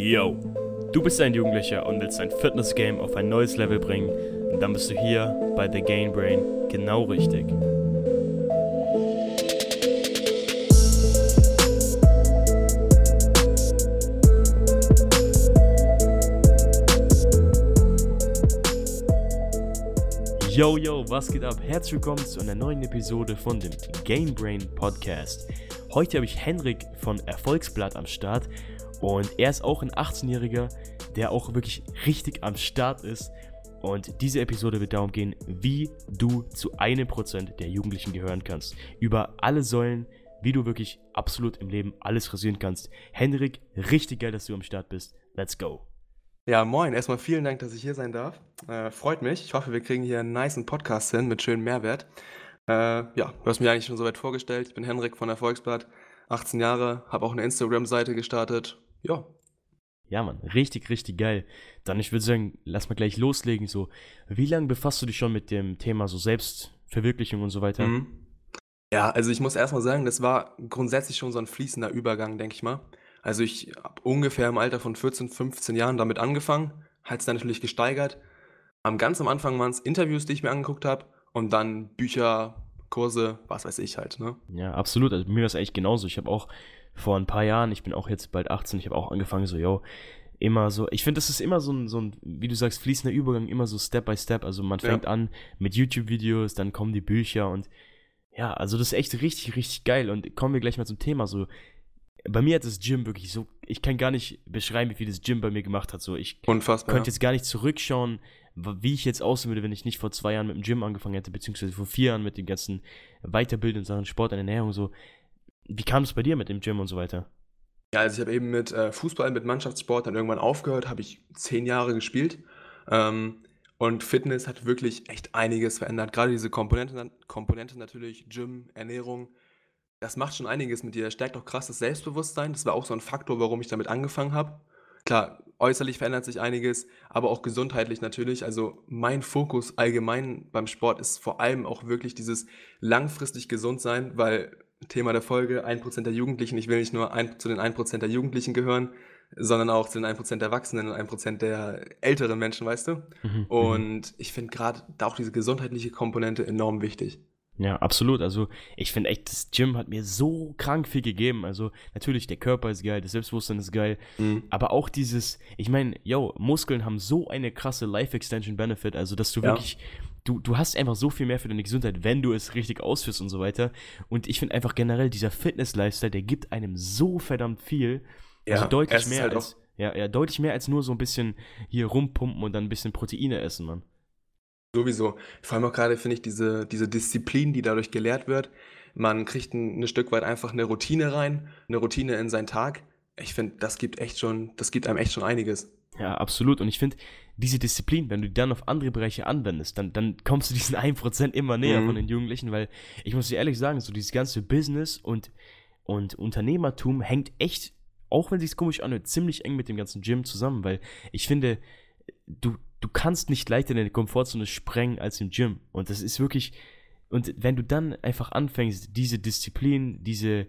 Yo, du bist ein Jugendlicher und willst dein Fitness-Game auf ein neues Level bringen, dann bist du hier bei The Gain Brain genau richtig. Yo, yo, was geht ab? Herzlich willkommen zu einer neuen Episode von dem Game Brain Podcast. Heute habe ich Henrik von Erfolgsblatt am Start und er ist auch ein 18-Jähriger, der auch wirklich richtig am Start ist. Und diese Episode wird darum gehen, wie du zu einem Prozent der Jugendlichen gehören kannst. Über alle Säulen, wie du wirklich absolut im Leben alles rasieren kannst. Henrik, richtig geil, dass du am Start bist. Let's go. Ja, moin. Erstmal vielen Dank, dass ich hier sein darf. Äh, freut mich. Ich hoffe, wir kriegen hier einen niceen Podcast hin mit schönem Mehrwert. Äh, ja, du hast mich eigentlich schon soweit vorgestellt. Ich bin Henrik von Erfolgsblatt, 18 Jahre, habe auch eine Instagram-Seite gestartet. Ja. Ja, Mann, richtig, richtig geil. Dann, ich würde sagen, lass mal gleich loslegen. So, wie lange befasst du dich schon mit dem Thema so Selbstverwirklichung und so weiter? Mhm. Ja, also ich muss erstmal sagen, das war grundsätzlich schon so ein fließender Übergang, denke ich mal. Also ich habe ungefähr im Alter von 14, 15 Jahren damit angefangen, hat es dann natürlich gesteigert. Am ganz am Anfang waren es Interviews, die ich mir angeguckt habe und dann Bücher, Kurse, was weiß ich halt, ne? Ja, absolut. Also mir war es eigentlich genauso. Ich habe auch vor ein paar Jahren, ich bin auch jetzt bald 18, ich habe auch angefangen so, yo, immer so, ich finde, das ist immer so ein, so ein, wie du sagst, fließender Übergang, immer so Step by Step. Also man fängt ja. an mit YouTube-Videos, dann kommen die Bücher und ja, also das ist echt richtig, richtig geil. Und kommen wir gleich mal zum Thema. So, bei mir hat das Gym wirklich so, ich kann gar nicht beschreiben, wie viel das Gym bei mir gemacht hat. So, ich Unfassbar, könnte jetzt gar nicht zurückschauen, wie ich jetzt aussehen würde, wenn ich nicht vor zwei Jahren mit dem Gym angefangen hätte, beziehungsweise vor vier Jahren mit den ganzen Weiterbildungen Sachen, Sport und Ernährung. So, wie kam es bei dir mit dem Gym und so weiter? Ja, also ich habe eben mit äh, Fußball, mit Mannschaftssport dann irgendwann aufgehört, habe ich zehn Jahre gespielt. Ähm, und Fitness hat wirklich echt einiges verändert. Gerade diese Komponente, Komponente natürlich, Gym, Ernährung, das macht schon einiges mit dir. Das stärkt auch krass das Selbstbewusstsein. Das war auch so ein Faktor, warum ich damit angefangen habe. Klar, äußerlich verändert sich einiges, aber auch gesundheitlich natürlich. Also mein Fokus allgemein beim Sport ist vor allem auch wirklich dieses langfristig gesund sein, weil Thema der Folge, 1% der Jugendlichen, ich will nicht nur ein, zu den 1% der Jugendlichen gehören, sondern auch zu den 1% der Erwachsenen und 1% der älteren Menschen, weißt du? Mhm, mhm. und ich finde gerade auch diese gesundheitliche Komponente enorm wichtig. Ja, absolut. Also ich finde echt, das Gym hat mir so krank viel gegeben. Also natürlich, der Körper ist geil, das Selbstbewusstsein ist geil, mhm. aber auch dieses, ich meine, yo, Muskeln haben so eine krasse Life-Extension-Benefit, also dass du ja. wirklich, du, du hast einfach so viel mehr für deine Gesundheit, wenn du es richtig ausführst und so weiter. Und ich finde einfach generell, dieser Fitness-Lifestyle, der gibt einem so verdammt viel. Ja, also deutlich mehr halt als, ja, ja, deutlich mehr als nur so ein bisschen hier rumpumpen und dann ein bisschen Proteine essen, Mann. Sowieso. Vor allem auch gerade finde ich diese, diese Disziplin, die dadurch gelehrt wird. Man kriegt ein, ein Stück weit einfach eine Routine rein, eine Routine in seinen Tag. Ich finde, das gibt echt schon, das gibt einem echt schon einiges. Ja, absolut. Und ich finde, diese Disziplin, wenn du die dann auf andere Bereiche anwendest, dann, dann kommst du diesen 1% immer näher mhm. von den Jugendlichen, weil ich muss dir ehrlich sagen, so dieses ganze Business und, und Unternehmertum hängt echt, auch wenn es sich komisch anhört, ziemlich eng mit dem ganzen Gym zusammen, weil ich finde, du, du kannst nicht leichter deine Komfortzone sprengen als im Gym. Und das ist wirklich, und wenn du dann einfach anfängst, diese Disziplin, diese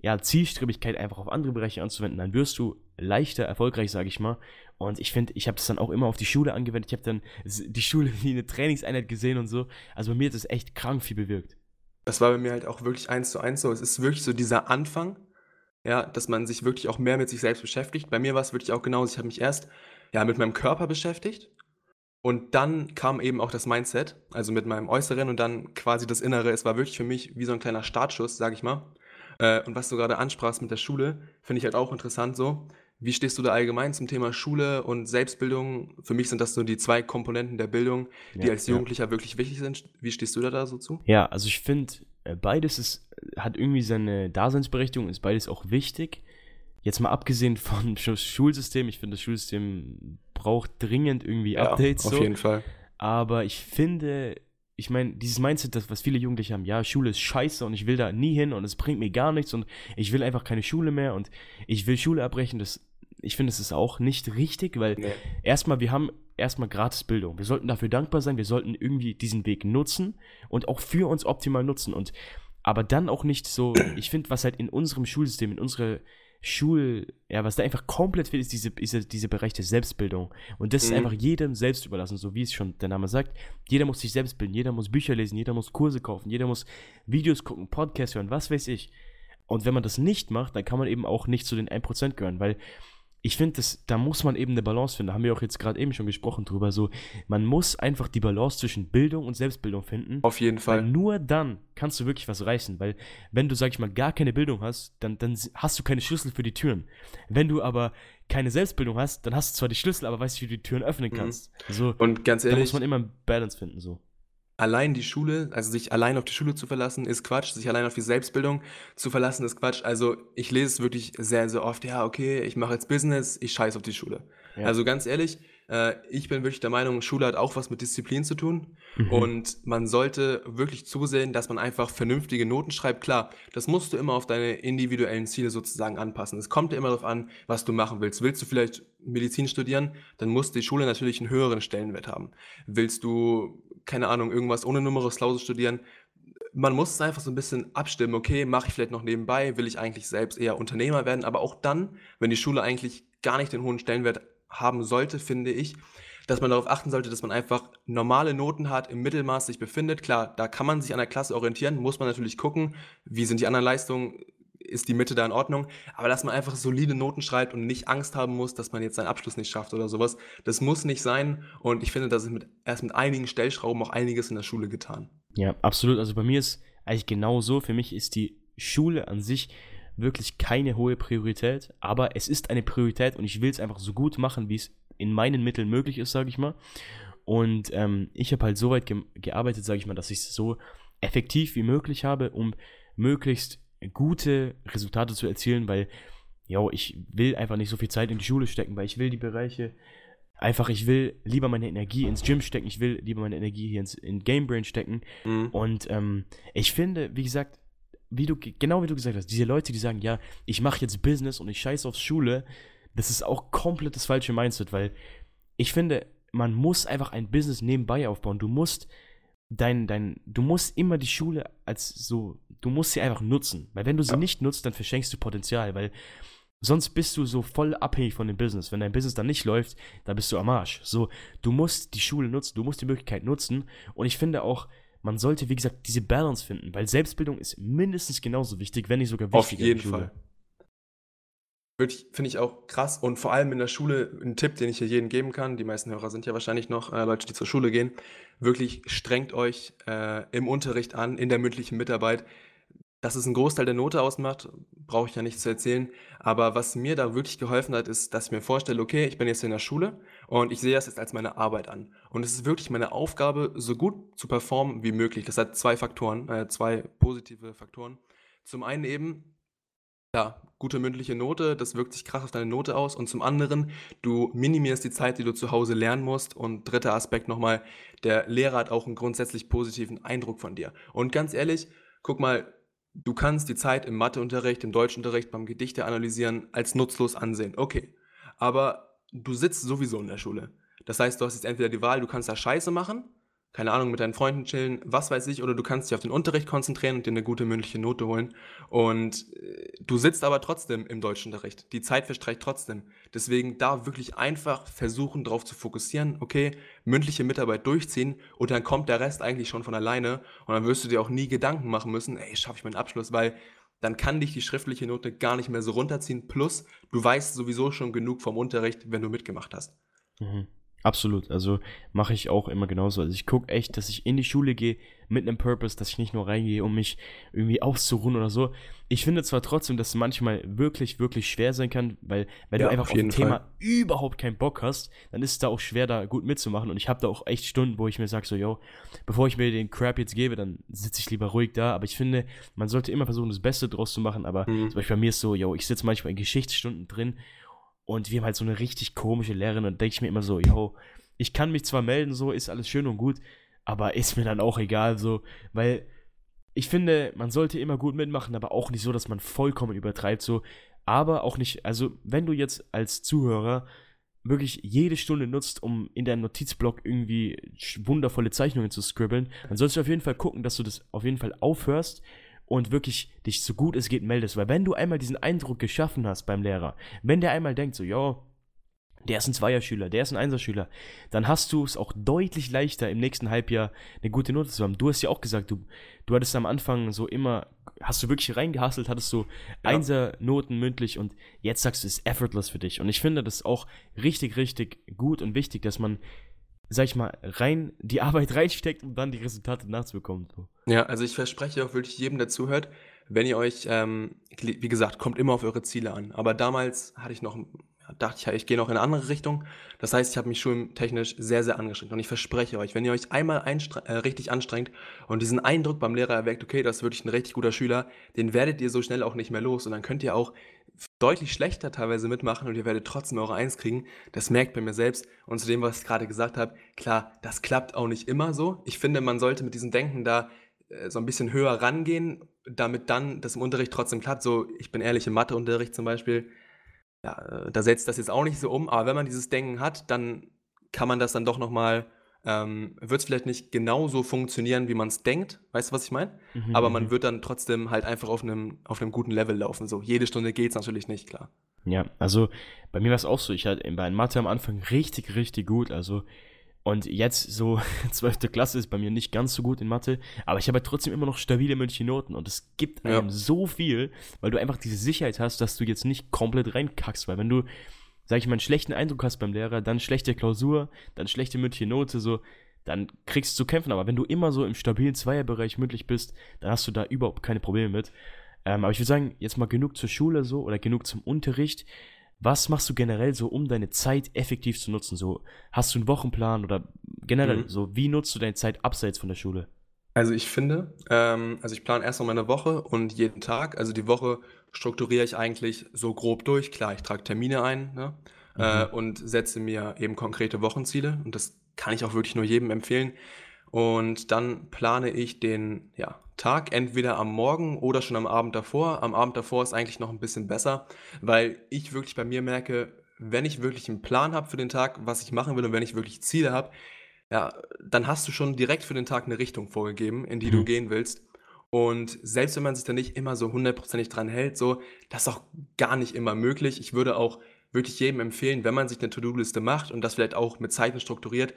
ja, Zielstrebigkeit einfach auf andere Bereiche anzuwenden, dann wirst du leichter erfolgreich, sage ich mal. Und ich finde, ich habe das dann auch immer auf die Schule angewendet. Ich habe dann die Schule wie eine Trainingseinheit gesehen und so. Also bei mir hat das echt krank viel bewirkt. Das war bei mir halt auch wirklich eins zu eins so. Es ist wirklich so dieser Anfang, ja, dass man sich wirklich auch mehr mit sich selbst beschäftigt. Bei mir war es wirklich auch genauso. Ich habe mich erst ja mit meinem Körper beschäftigt und dann kam eben auch das Mindset, also mit meinem Äußeren und dann quasi das Innere. Es war wirklich für mich wie so ein kleiner Startschuss, sag ich mal. Äh, und was du gerade ansprachst mit der Schule, finde ich halt auch interessant so. Wie stehst du da allgemein zum Thema Schule und Selbstbildung? Für mich sind das so die zwei Komponenten der Bildung, die ja, als Jugendlicher ja. wirklich wichtig sind. Wie stehst du da, da so zu? Ja, also ich finde, äh, beides ist, hat irgendwie seine Daseinsberechtigung, ist beides auch wichtig. Jetzt mal abgesehen vom Schulsystem, ich finde, das Schulsystem braucht dringend irgendwie ja, Updates. Auf so. jeden Fall. Aber ich finde, ich meine, dieses Mindset, das, was viele Jugendliche haben, ja, Schule ist scheiße und ich will da nie hin und es bringt mir gar nichts und ich will einfach keine Schule mehr und ich will Schule abbrechen, das, ich finde, es ist auch nicht richtig, weil nee. erstmal, wir haben erstmal Gratisbildung. Wir sollten dafür dankbar sein, wir sollten irgendwie diesen Weg nutzen und auch für uns optimal nutzen und aber dann auch nicht so, ich finde, was halt in unserem Schulsystem, in unserer Schul, ja, was da einfach komplett fehlt, ist diese, diese, diese Bereich der Selbstbildung. Und das mhm. ist einfach jedem selbst überlassen, so wie es schon der Name sagt. Jeder muss sich selbst bilden, jeder muss Bücher lesen, jeder muss Kurse kaufen, jeder muss Videos gucken, Podcasts hören, was weiß ich. Und wenn man das nicht macht, dann kann man eben auch nicht zu den 1% gehören, weil ich finde, da muss man eben eine Balance finden. Da haben wir auch jetzt gerade eben schon gesprochen drüber. So, man muss einfach die Balance zwischen Bildung und Selbstbildung finden. Auf jeden Fall. Weil nur dann kannst du wirklich was reißen. Weil, wenn du, sag ich mal, gar keine Bildung hast, dann, dann hast du keine Schlüssel für die Türen. Wenn du aber keine Selbstbildung hast, dann hast du zwar die Schlüssel, aber weißt nicht, wie du die Türen öffnen mhm. kannst. Mhm. So, und ganz ehrlich. Da muss man immer einen Balance finden. So allein die Schule, also sich allein auf die Schule zu verlassen, ist Quatsch. Sich allein auf die Selbstbildung zu verlassen, ist Quatsch. Also ich lese es wirklich sehr, sehr oft, ja, okay, ich mache jetzt Business, ich scheiße auf die Schule. Ja. Also ganz ehrlich, äh, ich bin wirklich der Meinung, Schule hat auch was mit Disziplin zu tun. Mhm. Und man sollte wirklich zusehen, dass man einfach vernünftige Noten schreibt. Klar, das musst du immer auf deine individuellen Ziele sozusagen anpassen. Es kommt ja immer darauf an, was du machen willst. Willst du vielleicht Medizin studieren, dann muss die Schule natürlich einen höheren Stellenwert haben. Willst du, keine Ahnung, irgendwas ohne Numerus Clausus studieren, man muss es einfach so ein bisschen abstimmen, okay, mache ich vielleicht noch nebenbei, will ich eigentlich selbst eher Unternehmer werden, aber auch dann, wenn die Schule eigentlich gar nicht den hohen Stellenwert haben sollte, finde ich, dass man darauf achten sollte, dass man einfach normale Noten hat, im Mittelmaß sich befindet. Klar, da kann man sich an der Klasse orientieren, muss man natürlich gucken, wie sind die anderen Leistungen, ist die Mitte da in Ordnung, aber dass man einfach solide Noten schreibt und nicht Angst haben muss, dass man jetzt seinen Abschluss nicht schafft oder sowas, das muss nicht sein. Und ich finde, da ist mit, erst mit einigen Stellschrauben auch einiges in der Schule getan. Ja, absolut, also bei mir ist eigentlich genau so, für mich ist die Schule an sich wirklich keine hohe Priorität, aber es ist eine Priorität und ich will es einfach so gut machen, wie es in meinen Mitteln möglich ist, sage ich mal. Und ähm, ich habe halt so weit ge gearbeitet, sage ich mal, dass ich es so effektiv wie möglich habe, um möglichst gute Resultate zu erzielen, weil, ja, ich will einfach nicht so viel Zeit in die Schule stecken, weil ich will die Bereiche einfach, ich will lieber meine Energie ins Gym stecken, ich will lieber meine Energie hier ins, in Gamebrain stecken. Mhm. Und ähm, ich finde, wie gesagt, wie du, genau wie du gesagt hast, diese Leute, die sagen, ja, ich mache jetzt Business und ich scheiße auf Schule, das ist auch komplett das falsche Mindset, weil ich finde, man muss einfach ein Business nebenbei aufbauen. Du musst dein, dein, du musst immer die Schule als so, du musst sie einfach nutzen. Weil wenn du sie ja. nicht nutzt, dann verschenkst du Potenzial, weil sonst bist du so voll abhängig von dem Business. Wenn dein Business dann nicht läuft, dann bist du am Arsch. So, du musst die Schule nutzen, du musst die Möglichkeit nutzen. Und ich finde auch, man sollte, wie gesagt, diese Balance finden, weil Selbstbildung ist mindestens genauso wichtig, wenn nicht sogar wichtiger. Auf jeden Fall. Finde ich auch krass und vor allem in der Schule ein Tipp, den ich hier jedem geben kann. Die meisten Hörer sind ja wahrscheinlich noch äh, Leute, die zur Schule gehen. Wirklich strengt euch äh, im Unterricht an, in der mündlichen Mitarbeit. Dass es einen Großteil der Note ausmacht, brauche ich ja nicht zu erzählen. Aber was mir da wirklich geholfen hat, ist, dass ich mir vorstelle, okay, ich bin jetzt in der Schule und ich sehe das jetzt als meine Arbeit an. Und es ist wirklich meine Aufgabe, so gut zu performen wie möglich. Das hat zwei Faktoren, äh, zwei positive Faktoren. Zum einen eben, ja, gute mündliche Note, das wirkt sich krass auf deine Note aus. Und zum anderen, du minimierst die Zeit, die du zu Hause lernen musst. Und dritter Aspekt nochmal, der Lehrer hat auch einen grundsätzlich positiven Eindruck von dir. Und ganz ehrlich, guck mal, du kannst die Zeit im Matheunterricht, im Deutschunterricht, beim Gedichte analysieren als nutzlos ansehen. Okay. Aber du sitzt sowieso in der Schule. Das heißt, du hast jetzt entweder die Wahl, du kannst da Scheiße machen keine Ahnung, mit deinen Freunden chillen, was weiß ich, oder du kannst dich auf den Unterricht konzentrieren und dir eine gute mündliche Note holen. Und äh, du sitzt aber trotzdem im Deutschunterricht. Die Zeit verstreicht trotzdem. Deswegen da wirklich einfach versuchen, darauf zu fokussieren, okay, mündliche Mitarbeit durchziehen und dann kommt der Rest eigentlich schon von alleine und dann wirst du dir auch nie Gedanken machen müssen, ey, schaffe ich meinen Abschluss, weil dann kann dich die schriftliche Note gar nicht mehr so runterziehen. Plus, du weißt sowieso schon genug vom Unterricht, wenn du mitgemacht hast. Mhm. Absolut, also mache ich auch immer genauso. Also ich gucke echt, dass ich in die Schule gehe mit einem Purpose, dass ich nicht nur reingehe, um mich irgendwie auszuruhen oder so. Ich finde zwar trotzdem, dass es manchmal wirklich, wirklich schwer sein kann, weil wenn ja, du einfach auf, auf ein Thema überhaupt keinen Bock hast, dann ist es da auch schwer, da gut mitzumachen. Und ich habe da auch echt Stunden, wo ich mir sage, so, yo, bevor ich mir den Crap jetzt gebe, dann sitze ich lieber ruhig da. Aber ich finde, man sollte immer versuchen, das Beste draus zu machen. Aber mhm. zum Beispiel bei mir ist so, yo, ich sitze manchmal in Geschichtsstunden drin und wir haben halt so eine richtig komische Lehrerin und denke ich mir immer so, yo, ich kann mich zwar melden, so ist alles schön und gut, aber ist mir dann auch egal, so, weil ich finde, man sollte immer gut mitmachen, aber auch nicht so, dass man vollkommen übertreibt, so, aber auch nicht, also wenn du jetzt als Zuhörer wirklich jede Stunde nutzt, um in deinem Notizblock irgendwie wundervolle Zeichnungen zu scribbeln, dann solltest du auf jeden Fall gucken, dass du das auf jeden Fall aufhörst und wirklich dich so gut es geht meldest. Weil wenn du einmal diesen Eindruck geschaffen hast beim Lehrer, wenn der einmal denkt, so, ja, der ist ein Zweierschüler, der ist ein Einserschüler, dann hast du es auch deutlich leichter im nächsten Halbjahr eine gute Note zu haben. Du hast ja auch gesagt, du, du hattest am Anfang so immer, hast du wirklich reingehasselt, hattest so ja. Einser-Noten mündlich und jetzt sagst du, es ist effortless für dich. Und ich finde das auch richtig, richtig gut und wichtig, dass man sag ich mal, rein die Arbeit reinsteckt, um dann die Resultate nachzubekommen. So. Ja, also ich verspreche auch wirklich jedem, der zuhört, wenn ihr euch, ähm, wie gesagt, kommt immer auf eure Ziele an. Aber damals hatte ich noch dachte ich, ich gehe noch in eine andere Richtung. Das heißt, ich habe mich schultechnisch sehr, sehr angestrengt. Und ich verspreche euch, wenn ihr euch einmal äh, richtig anstrengt und diesen Eindruck beim Lehrer erweckt, okay, das ist wirklich ein richtig guter Schüler, den werdet ihr so schnell auch nicht mehr los. Und dann könnt ihr auch deutlich schlechter teilweise mitmachen und ihr werdet trotzdem eure Eins kriegen. Das merkt bei mir selbst. Und zu dem, was ich gerade gesagt habe, klar, das klappt auch nicht immer so. Ich finde, man sollte mit diesem Denken da äh, so ein bisschen höher rangehen, damit dann das im Unterricht trotzdem klappt. So, ich bin ehrlich, im Matheunterricht zum Beispiel, ja, äh, da setzt das jetzt auch nicht so um, aber wenn man dieses Denken hat, dann kann man das dann doch nochmal, ähm, wird es vielleicht nicht genauso funktionieren, wie man es denkt, weißt du, was ich meine? Mhm, aber man mhm. wird dann trotzdem halt einfach auf einem, auf einem guten Level laufen. So, jede Stunde geht es natürlich nicht, klar. Ja, also bei mir war es auch so, ich hatte bei Mathe am Anfang richtig, richtig gut, also und jetzt so 12. Klasse ist bei mir nicht ganz so gut in Mathe, aber ich habe halt trotzdem immer noch stabile mündliche Noten und es gibt einem ja. so viel, weil du einfach diese Sicherheit hast, dass du jetzt nicht komplett reinkackst, weil wenn du, sag ich mal, einen schlechten Eindruck hast beim Lehrer, dann schlechte Klausur, dann schlechte mündliche Note, so, dann kriegst du zu kämpfen, aber wenn du immer so im stabilen Zweierbereich mündlich bist, dann hast du da überhaupt keine Probleme mit. Ähm, aber ich würde sagen, jetzt mal genug zur Schule so oder genug zum Unterricht. Was machst du generell so, um deine Zeit effektiv zu nutzen? So, hast du einen Wochenplan oder generell mhm. so, wie nutzt du deine Zeit abseits von der Schule? Also ich finde, ähm, also ich plane erst mal meine Woche und jeden Tag, also die Woche strukturiere ich eigentlich so grob durch. Klar, ich trage Termine ein ne? mhm. äh, und setze mir eben konkrete Wochenziele und das kann ich auch wirklich nur jedem empfehlen. Und dann plane ich den ja, Tag entweder am Morgen oder schon am Abend davor. Am Abend davor ist eigentlich noch ein bisschen besser, weil ich wirklich bei mir merke, wenn ich wirklich einen Plan habe für den Tag, was ich machen will und wenn ich wirklich Ziele habe, ja, dann hast du schon direkt für den Tag eine Richtung vorgegeben, in die mhm. du gehen willst. Und selbst wenn man sich da nicht immer so hundertprozentig dran hält, so, das ist auch gar nicht immer möglich. Ich würde auch wirklich jedem empfehlen, wenn man sich eine To-Do-Liste macht und das vielleicht auch mit Zeiten strukturiert,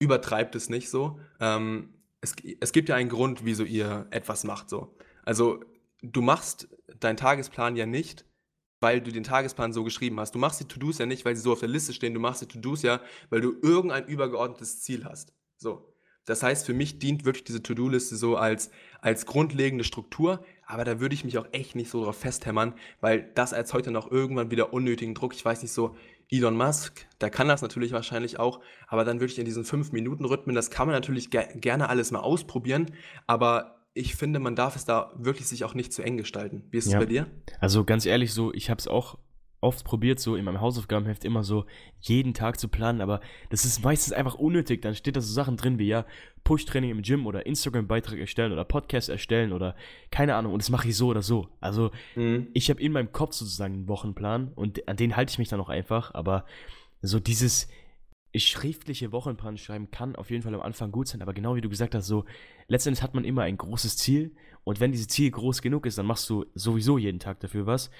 übertreibt es nicht so. Ähm, es, es gibt ja einen Grund, wieso ihr etwas macht so. Also du machst deinen Tagesplan ja nicht, weil du den Tagesplan so geschrieben hast. Du machst die To-Dos ja nicht, weil sie so auf der Liste stehen. Du machst die To-Dos ja, weil du irgendein übergeordnetes Ziel hast. So. Das heißt, für mich dient wirklich diese To-Do-Liste so als, als grundlegende Struktur, aber da würde ich mich auch echt nicht so drauf festhämmern, weil das als heute noch irgendwann wieder unnötigen Druck, ich weiß nicht so, Elon Musk, der kann das natürlich wahrscheinlich auch, aber dann würde ich in diesen 5-Minuten-Rhythmen, das kann man natürlich ge gerne alles mal ausprobieren, aber ich finde, man darf es da wirklich sich auch nicht zu eng gestalten. Wie ist es ja. bei dir? Also ganz ehrlich, so, ich habe es auch oft probiert, so in meinem Hausaufgabenheft immer so jeden Tag zu planen, aber das ist meistens einfach unnötig. Dann steht da so Sachen drin wie ja, Push-Training im Gym oder Instagram-Beitrag erstellen oder Podcast erstellen oder keine Ahnung. Und das mache ich so oder so. Also mhm. ich habe in meinem Kopf sozusagen einen Wochenplan und an den halte ich mich dann auch einfach. Aber so dieses schriftliche Wochenplan schreiben kann auf jeden Fall am Anfang gut sein, aber genau wie du gesagt hast, so letztendlich hat man immer ein großes Ziel und wenn dieses Ziel groß genug ist, dann machst du sowieso jeden Tag dafür was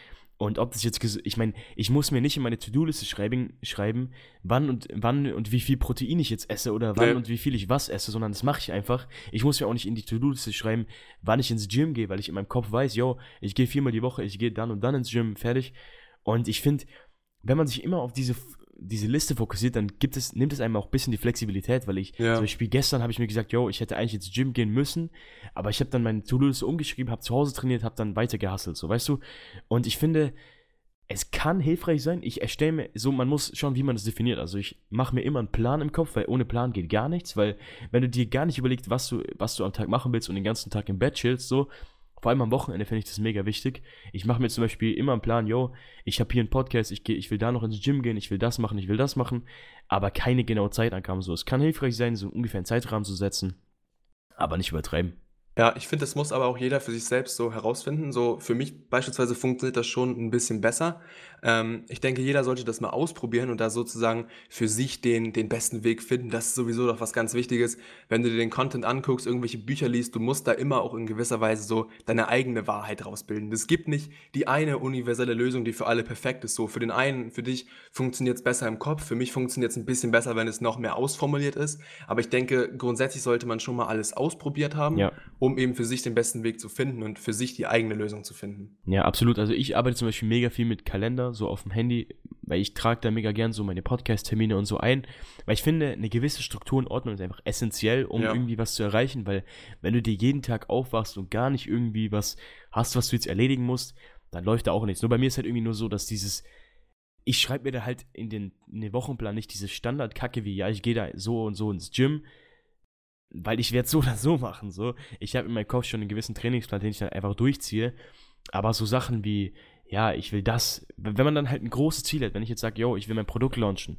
und ob das jetzt, ich meine, ich muss mir nicht in meine To-Do-Liste schreiben, schreiben, wann und wann und wie viel Protein ich jetzt esse oder wann ja. und wie viel ich was esse, sondern das mache ich einfach. Ich muss mir auch nicht in die To-Do-Liste schreiben, wann ich ins Gym gehe, weil ich in meinem Kopf weiß, yo, ich gehe viermal die Woche, ich gehe dann und dann ins Gym, fertig. Und ich finde, wenn man sich immer auf diese diese Liste fokussiert, dann gibt es, nimmt es einem auch ein bisschen die Flexibilität, weil ich, ja. zum Beispiel gestern habe ich mir gesagt, yo, ich hätte eigentlich ins Gym gehen müssen, aber ich habe dann meine To-Do-Liste umgeschrieben, habe zu Hause trainiert, habe dann weiter gehustelt, so, weißt du? Und ich finde, es kann hilfreich sein. Ich erstelle mir, so, man muss schauen, wie man das definiert. Also ich mache mir immer einen Plan im Kopf, weil ohne Plan geht gar nichts, weil wenn du dir gar nicht überlegst, was du, was du am Tag machen willst und den ganzen Tag im Bett chillst, so, vor allem am Wochenende finde ich das mega wichtig. Ich mache mir zum Beispiel immer einen Plan, yo, ich habe hier einen Podcast, ich, geh, ich will da noch ins Gym gehen, ich will das machen, ich will das machen, aber keine genaue Zeitangabe. So, es kann hilfreich sein, so ungefähr einen Zeitrahmen zu setzen, aber nicht übertreiben. Ja, ich finde, das muss aber auch jeder für sich selbst so herausfinden. So für mich beispielsweise funktioniert das schon ein bisschen besser. Ähm, ich denke, jeder sollte das mal ausprobieren und da sozusagen für sich den, den besten Weg finden. Das ist sowieso doch was ganz Wichtiges. Wenn du dir den Content anguckst, irgendwelche Bücher liest, du musst da immer auch in gewisser Weise so deine eigene Wahrheit rausbilden. Es gibt nicht die eine universelle Lösung, die für alle perfekt ist. So für den einen, für dich funktioniert es besser im Kopf, für mich funktioniert es ein bisschen besser, wenn es noch mehr ausformuliert ist. Aber ich denke, grundsätzlich sollte man schon mal alles ausprobiert haben. Ja um eben für sich den besten Weg zu finden und für sich die eigene Lösung zu finden. Ja, absolut. Also ich arbeite zum Beispiel mega viel mit Kalender, so auf dem Handy, weil ich trage da mega gern so meine Podcast-Termine und so ein, weil ich finde, eine gewisse Struktur und Ordnung ist einfach essentiell, um ja. irgendwie was zu erreichen, weil wenn du dir jeden Tag aufwachst und gar nicht irgendwie was hast, was du jetzt erledigen musst, dann läuft da auch nichts. Nur bei mir ist halt irgendwie nur so, dass dieses, ich schreibe mir da halt in den, in den Wochenplan nicht diese Standardkacke wie, ja, ich gehe da so und so ins Gym, weil ich werde so oder so machen. So. Ich habe in meinem Kopf schon einen gewissen Trainingsplan, den ich dann einfach durchziehe. Aber so Sachen wie, ja, ich will das, wenn man dann halt ein großes Ziel hat, wenn ich jetzt sage, yo, ich will mein Produkt launchen,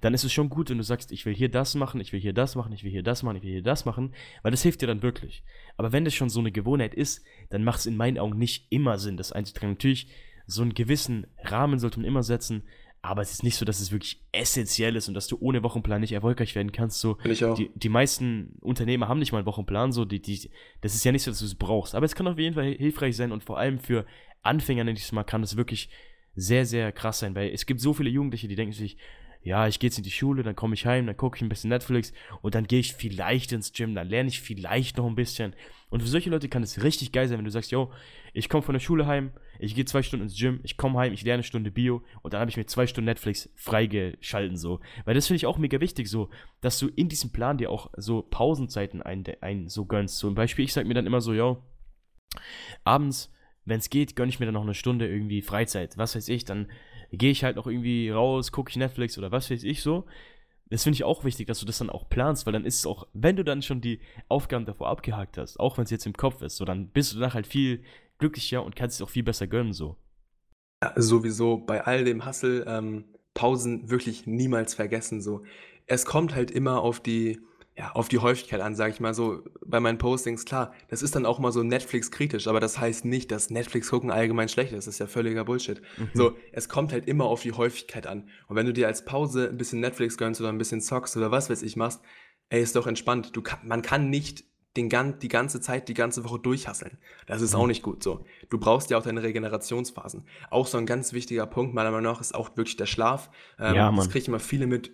dann ist es schon gut, wenn du sagst, ich will hier das machen, ich will hier das machen, ich will hier das machen, ich will hier das machen, weil das hilft dir dann wirklich. Aber wenn das schon so eine Gewohnheit ist, dann macht es in meinen Augen nicht immer Sinn, das einzutragen. Natürlich, so einen gewissen Rahmen sollte man immer setzen, aber es ist nicht so, dass es wirklich essentiell ist und dass du ohne Wochenplan nicht erfolgreich werden kannst. So. Die, die meisten Unternehmer haben nicht mal einen Wochenplan, so die, die, das ist ja nicht so, dass du es brauchst. Aber es kann auf jeden Fall hilfreich sein und vor allem für Anfänger, nenne ich es mal, kann es wirklich sehr, sehr krass sein, weil es gibt so viele Jugendliche, die denken sich, ja, ich gehe jetzt in die Schule, dann komme ich heim, dann gucke ich ein bisschen Netflix und dann gehe ich vielleicht ins Gym, dann lerne ich vielleicht noch ein bisschen. Und für solche Leute kann es richtig geil sein, wenn du sagst, yo, ich komme von der Schule heim, ich gehe zwei Stunden ins Gym, ich komme heim, ich lerne eine Stunde Bio und dann habe ich mir zwei Stunden Netflix freigeschalten, so. Weil das finde ich auch mega wichtig, so, dass du in diesem Plan dir auch so Pausenzeiten ein, ein so gönnst. So ein Beispiel, ich sage mir dann immer so, yo, abends, wenn es geht, gönne ich mir dann noch eine Stunde irgendwie Freizeit. Was weiß ich, dann gehe ich halt noch irgendwie raus, gucke ich Netflix oder was weiß ich so. Das finde ich auch wichtig, dass du das dann auch planst, weil dann ist es auch, wenn du dann schon die Aufgaben davor abgehakt hast, auch wenn es jetzt im Kopf ist, so dann bist du danach halt viel glücklicher und kannst es auch viel besser gönnen, so. Ja, sowieso bei all dem Hassel ähm, Pausen wirklich niemals vergessen, so. Es kommt halt immer auf die, ja, auf die Häufigkeit an, sage ich mal so, bei meinen Postings, klar, das ist dann auch mal so Netflix-kritisch, aber das heißt nicht, dass Netflix-Gucken allgemein schlecht ist, das ist ja völliger Bullshit. Mhm. So, es kommt halt immer auf die Häufigkeit an. Und wenn du dir als Pause ein bisschen Netflix gönnst oder ein bisschen zockst oder was weiß ich machst, ey, ist doch entspannt. Du kann, man kann nicht den, die ganze Zeit, die ganze Woche durchhasseln. Das ist mhm. auch nicht gut so. Du brauchst ja auch deine Regenerationsphasen. Auch so ein ganz wichtiger Punkt, meiner Meinung nach, ist auch wirklich der Schlaf. Ähm, ja, das kriege ich immer viele mit,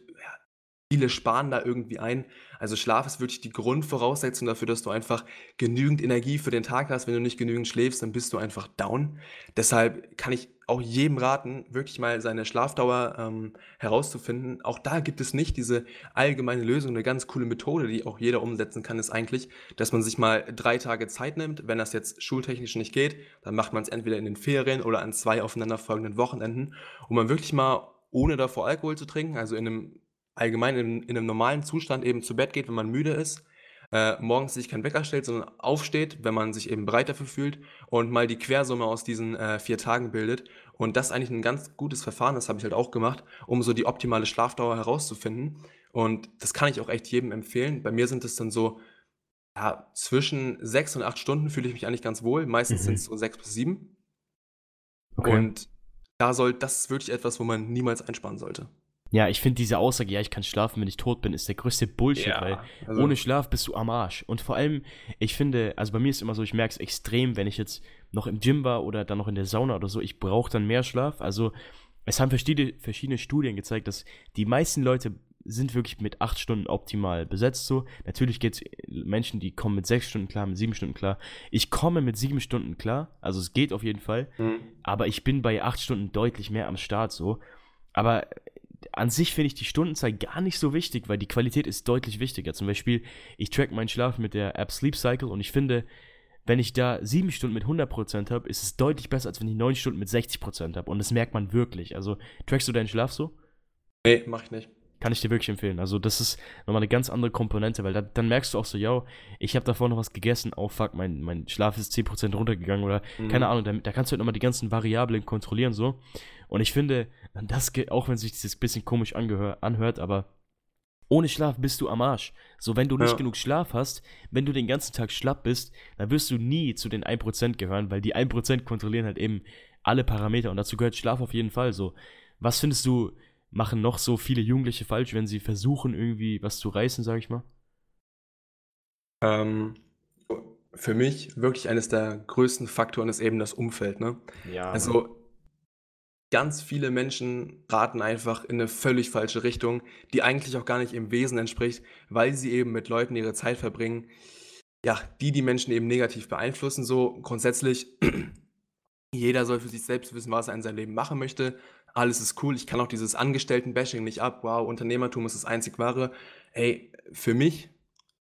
Viele sparen da irgendwie ein. Also Schlaf ist wirklich die Grundvoraussetzung dafür, dass du einfach genügend Energie für den Tag hast. Wenn du nicht genügend schläfst, dann bist du einfach down. Deshalb kann ich auch jedem raten, wirklich mal seine Schlafdauer ähm, herauszufinden. Auch da gibt es nicht diese allgemeine Lösung. Eine ganz coole Methode, die auch jeder umsetzen kann, ist eigentlich, dass man sich mal drei Tage Zeit nimmt. Wenn das jetzt schultechnisch nicht geht, dann macht man es entweder in den Ferien oder an zwei aufeinanderfolgenden Wochenenden, wo man wirklich mal ohne davor Alkohol zu trinken, also in einem allgemein in, in einem normalen Zustand eben zu Bett geht, wenn man müde ist, äh, morgens sich kein Wecker stellt, sondern aufsteht, wenn man sich eben bereit dafür fühlt und mal die Quersumme aus diesen äh, vier Tagen bildet. Und das ist eigentlich ein ganz gutes Verfahren, das habe ich halt auch gemacht, um so die optimale Schlafdauer herauszufinden. Und das kann ich auch echt jedem empfehlen. Bei mir sind es dann so, ja, zwischen sechs und acht Stunden fühle ich mich eigentlich ganz wohl. Meistens mhm. sind es so sechs bis sieben. Okay. Und da soll, das ist wirklich etwas, wo man niemals einsparen sollte. Ja, ich finde diese Aussage, ja, ich kann schlafen, wenn ich tot bin, ist der größte Bullshit, ja, weil also ohne Schlaf bist du am Arsch. Und vor allem, ich finde, also bei mir ist immer so, ich merke es extrem, wenn ich jetzt noch im Gym war oder dann noch in der Sauna oder so, ich brauche dann mehr Schlaf. Also es haben verschiedene, verschiedene Studien gezeigt, dass die meisten Leute sind wirklich mit acht Stunden optimal besetzt so. Natürlich gibt es Menschen, die kommen mit sechs Stunden klar, mit sieben Stunden klar. Ich komme mit sieben Stunden klar, also es geht auf jeden Fall, mhm. aber ich bin bei acht Stunden deutlich mehr am Start so. Aber an sich finde ich die Stundenzeit gar nicht so wichtig, weil die Qualität ist deutlich wichtiger. Zum Beispiel, ich track meinen Schlaf mit der App Sleep Cycle und ich finde, wenn ich da sieben Stunden mit 100% habe, ist es deutlich besser, als wenn ich neun Stunden mit 60% habe. Und das merkt man wirklich. Also, trackst du deinen Schlaf so? Nee, mach ich nicht. Kann ich dir wirklich empfehlen. Also, das ist nochmal eine ganz andere Komponente, weil da, dann merkst du auch so, ja, ich habe davor noch was gegessen, oh fuck, mein, mein Schlaf ist 10% runtergegangen oder mhm. keine Ahnung, da, da, kannst du halt nochmal die ganzen Variablen kontrollieren, so. Und ich finde, das, auch wenn sich das ein bisschen komisch angehör, anhört, aber ohne Schlaf bist du am Arsch. So, wenn du nicht Ja. genug Schlaf hast, wenn du den ganzen Tag schlapp bist, dann wirst du nie zu den 1% gehören, weil die 1% kontrollieren halt eben alle Parameter und dazu gehört Schlaf auf jeden Fall. So, was findest du, machen noch so viele Jugendliche falsch, wenn sie versuchen, irgendwie was zu reißen, sag ich mal? Ähm, für mich wirklich eines der größten Faktoren ist eben das Umfeld, ne? Ja. Also ganz viele Menschen raten einfach in eine völlig falsche Richtung, die eigentlich auch gar nicht ihrem Wesen entspricht, weil sie eben mit Leuten ihre Zeit verbringen, ja, die die Menschen eben negativ beeinflussen. So grundsätzlich, jeder soll für sich selbst wissen, was er in seinem Leben machen möchte. Alles ist cool. Ich kann auch dieses Angestellten-Bashing nicht ab. Wow, Unternehmertum ist das einzig wahre. Ey, für mich,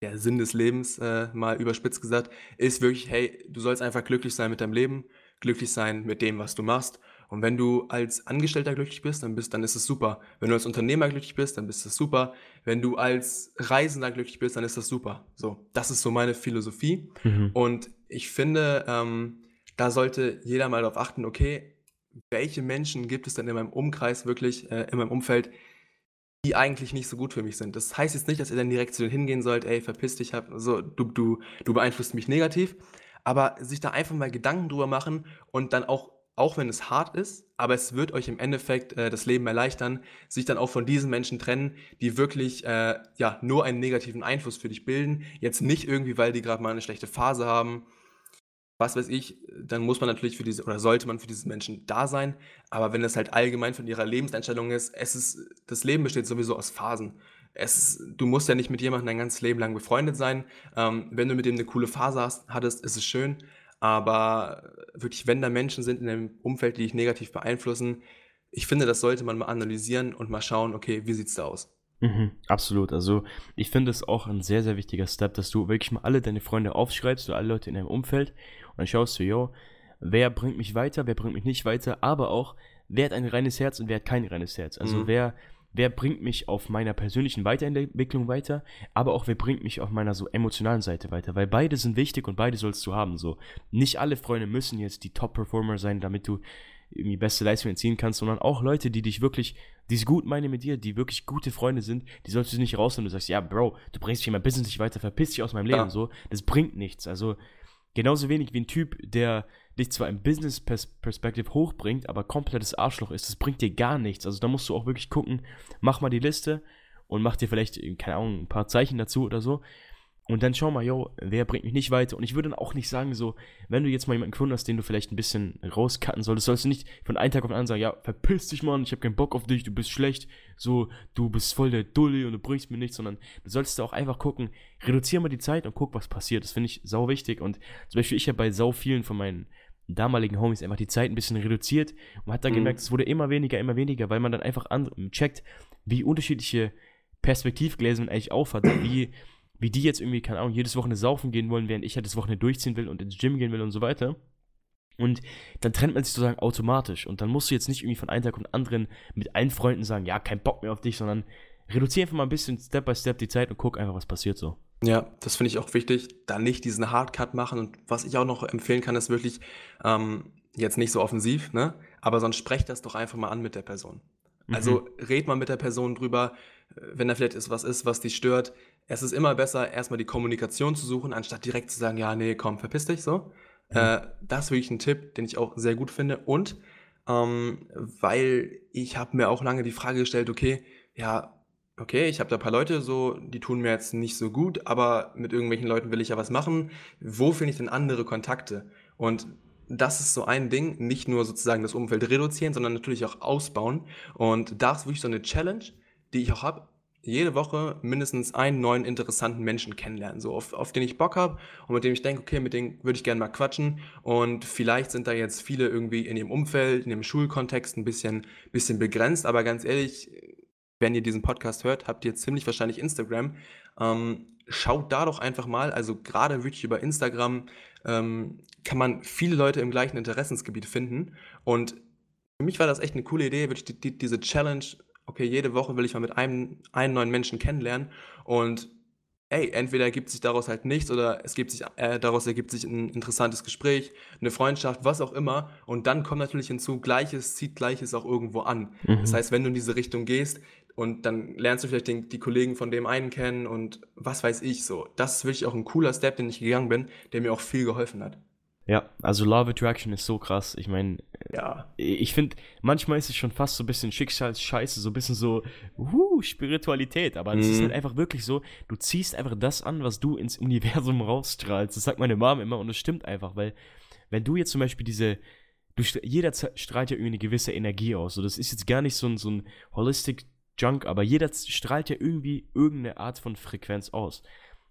der Sinn des Lebens, äh, mal überspitzt gesagt, ist wirklich, hey, du sollst einfach glücklich sein mit deinem Leben, glücklich sein mit dem, was du machst. Und wenn du als Angestellter glücklich bist, dann bist, dann ist es super. Wenn du als Unternehmer glücklich bist, dann ist das super. Wenn du als Reisender glücklich bist, dann ist das super. So, das ist so meine Philosophie. Mhm. Und ich finde, ähm, da sollte jeder mal darauf achten, okay, welche Menschen gibt es denn in meinem Umkreis wirklich, äh, in meinem Umfeld, die eigentlich nicht so gut für mich sind. Das heißt jetzt nicht, dass ihr dann direkt zu denen hingehen sollt, ey, verpiss dich, hab, so, du, du, du beeinflusst mich negativ, aber sich da einfach mal Gedanken drüber machen und dann auch, auch wenn es hart ist, aber es wird euch im Endeffekt äh, das Leben erleichtern, sich dann auch von diesen Menschen trennen, die wirklich äh, ja, nur einen negativen Einfluss für dich bilden. Jetzt nicht irgendwie, weil die gerade mal eine schlechte Phase haben, was weiß ich, dann muss man natürlich für diese oder sollte man für diese Menschen da sein. Aber wenn das halt allgemein von ihrer Lebenseinstellung ist, es ist, das Leben besteht sowieso aus Phasen. Es du musst ja nicht mit jemandem dein ganzes Leben lang befreundet sein. Ähm, wenn du mit dem eine coole Phase hast, hattest, ist es schön. Aber wirklich, wenn da Menschen sind in einem Umfeld, die dich negativ beeinflussen, ich finde, das sollte man mal analysieren und mal schauen, okay, wie sieht's da aus? Mhm, absolut. Also ich finde es auch ein sehr, sehr wichtiger Step, dass du wirklich mal alle deine Freunde aufschreibst, oder alle Leute in deinem Umfeld und dann schaust du, yo, wer bringt mich weiter, wer bringt mich nicht weiter, aber auch, wer hat ein reines Herz und wer hat kein reines Herz. Also Mhm. wer, wer bringt mich auf meiner persönlichen Weiterentwicklung weiter, aber auch wer bringt mich auf meiner so emotionalen Seite weiter, weil beide sind wichtig und beide sollst du haben. So, nicht alle Freunde müssen jetzt die Top-Performer sein, damit du irgendwie beste Leistung erzielen kannst, sondern auch Leute, die dich wirklich, die es gut meinen mit dir, die wirklich gute Freunde sind, die solltest du nicht rausnehmen und du sagst, ja, Bro, du bringst mich in mein Business nicht weiter, verpiss dich aus meinem Leben, Ja. so, das bringt nichts. Also, genauso wenig wie ein Typ, der dich zwar im Business-Perspektive hochbringt, aber komplettes Arschloch ist, das bringt dir gar nichts. Also, da musst du auch wirklich gucken, mach mal die Liste und mach dir vielleicht, keine Ahnung, ein paar Zeichen dazu oder so. Und dann schau mal, yo, wer bringt mich nicht weiter? Und ich würde dann auch nicht sagen, so, wenn du jetzt mal jemanden gefunden hast, den du vielleicht ein bisschen rauscutten solltest, sollst du nicht von einem Tag auf den anderen sagen, ja, verpiss dich, Mann, ich habe keinen Bock auf dich, du bist schlecht, so, du bist voll der Dulli und du bringst mir nichts, sondern du solltest auch einfach gucken, reduziere mal die Zeit und guck, was passiert. Das finde ich sau wichtig. Und zum Beispiel, ich habe bei sau vielen von meinen damaligen Homies einfach die Zeit ein bisschen reduziert und hat dann Mhm. gemerkt, es wurde immer weniger, immer weniger, weil man dann einfach an, checkt, wie unterschiedliche Perspektivgläser man eigentlich aufhat, wie, wie die jetzt irgendwie, keine Ahnung, jedes Wochenende saufen gehen wollen, während ich halt das Wochenende durchziehen will und ins Gym gehen will und so weiter. Und dann trennt man sich sozusagen automatisch. Und dann musst du jetzt nicht irgendwie von einem Tag den anderen mit allen Freunden sagen, ja, kein Bock mehr auf dich, sondern reduziere einfach mal ein bisschen Step by Step die Zeit und guck einfach, was passiert so. Ja, das finde ich auch wichtig, da nicht diesen Hardcut machen. Und was ich auch noch empfehlen kann, ist wirklich ähm, jetzt nicht so offensiv, ne? Aber sonst sprecht das doch einfach mal an mit der Person. Also red mal mit der Person drüber, äh, wenn da vielleicht ist, was ist, was dich stört. Es ist immer besser, erstmal die Kommunikation zu suchen, anstatt direkt zu sagen, ja, nee, komm, verpiss dich so. Äh, das ist wirklich ein Tipp, den ich auch sehr gut finde. Und ähm, weil ich habe mir auch lange die Frage gestellt, okay, ja, okay, ich habe da ein paar Leute, so, die tun mir jetzt nicht so gut, aber mit irgendwelchen Leuten will ich ja was machen. Wo finde ich denn andere Kontakte? Und das ist so ein Ding, nicht nur sozusagen das Umfeld reduzieren, sondern natürlich auch ausbauen. Und da ist wirklich so eine Challenge, die ich auch habe, jede Woche mindestens einen neuen interessanten Menschen kennenlernen, so auf, auf den ich Bock habe und mit dem ich denke, okay, mit dem würde ich gerne mal quatschen. Und vielleicht sind da jetzt viele irgendwie in ihrem Umfeld, in ihrem Schulkontext ein bisschen, bisschen begrenzt, aber ganz ehrlich, wenn ihr diesen Podcast hört, habt ihr ziemlich wahrscheinlich Instagram. Ähm, schaut da doch einfach mal, also gerade wirklich über Instagram ähm, kann man viele Leute im gleichen Interessensgebiet finden. Und für mich war das echt eine coole Idee, wirklich die, die, diese Challenge, okay, jede Woche will ich mal mit einem, einen neuen Menschen kennenlernen und ey, entweder ergibt sich daraus halt nichts oder es gibt sich, äh, daraus ergibt sich ein interessantes Gespräch, eine Freundschaft, was auch immer. Und dann kommt natürlich hinzu, Gleiches zieht Gleiches auch irgendwo an. Mhm. Das heißt, wenn du in diese Richtung gehst, und dann lernst du vielleicht den, die Kollegen von dem einen kennen und was weiß ich so. Das ist wirklich auch ein cooler Step, den ich gegangen bin, der mir auch viel geholfen hat. Ja, also Love Attraction ist so krass. Ich meine, ja. ich finde, manchmal ist es schon fast so ein bisschen Schicksalsscheiße, so ein bisschen so, uh, Spiritualität. Aber es mhm. ist halt einfach wirklich so, du ziehst einfach das an, was du ins Universum rausstrahlst. Das sagt meine Mom immer und es stimmt einfach, weil, wenn du jetzt zum Beispiel diese, du, jeder strahlt ja irgendwie eine gewisse Energie aus. So, das ist jetzt gar nicht so ein, so ein Holistic Junk, aber jeder strahlt ja irgendwie irgendeine Art von Frequenz aus.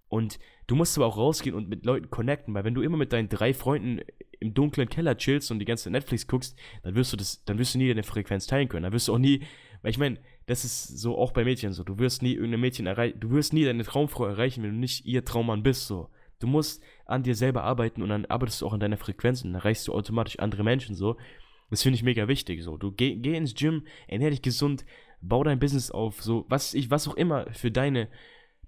Und du musst aber auch rausgehen und mit Leuten connecten, weil wenn du immer mit deinen drei Freunden im dunklen Keller chillst und die ganze Netflix guckst, dann wirst du das, dann wirst du nie deine Frequenz teilen können. Dann wirst du auch nie, weil ich meine, das ist so auch bei Mädchen so. Du wirst nie irgendein Mädchen erreichen, du wirst nie deine Traumfrau erreichen, wenn du nicht ihr Traummann bist, so. Du musst an dir selber arbeiten und dann arbeitest du auch an deiner Frequenz und dann erreichst du automatisch andere Menschen, so. Das finde ich mega wichtig, so. Du geh, geh ins Gym, ernähr dich gesund, bau dein Business auf, so, was ich, was auch immer für deine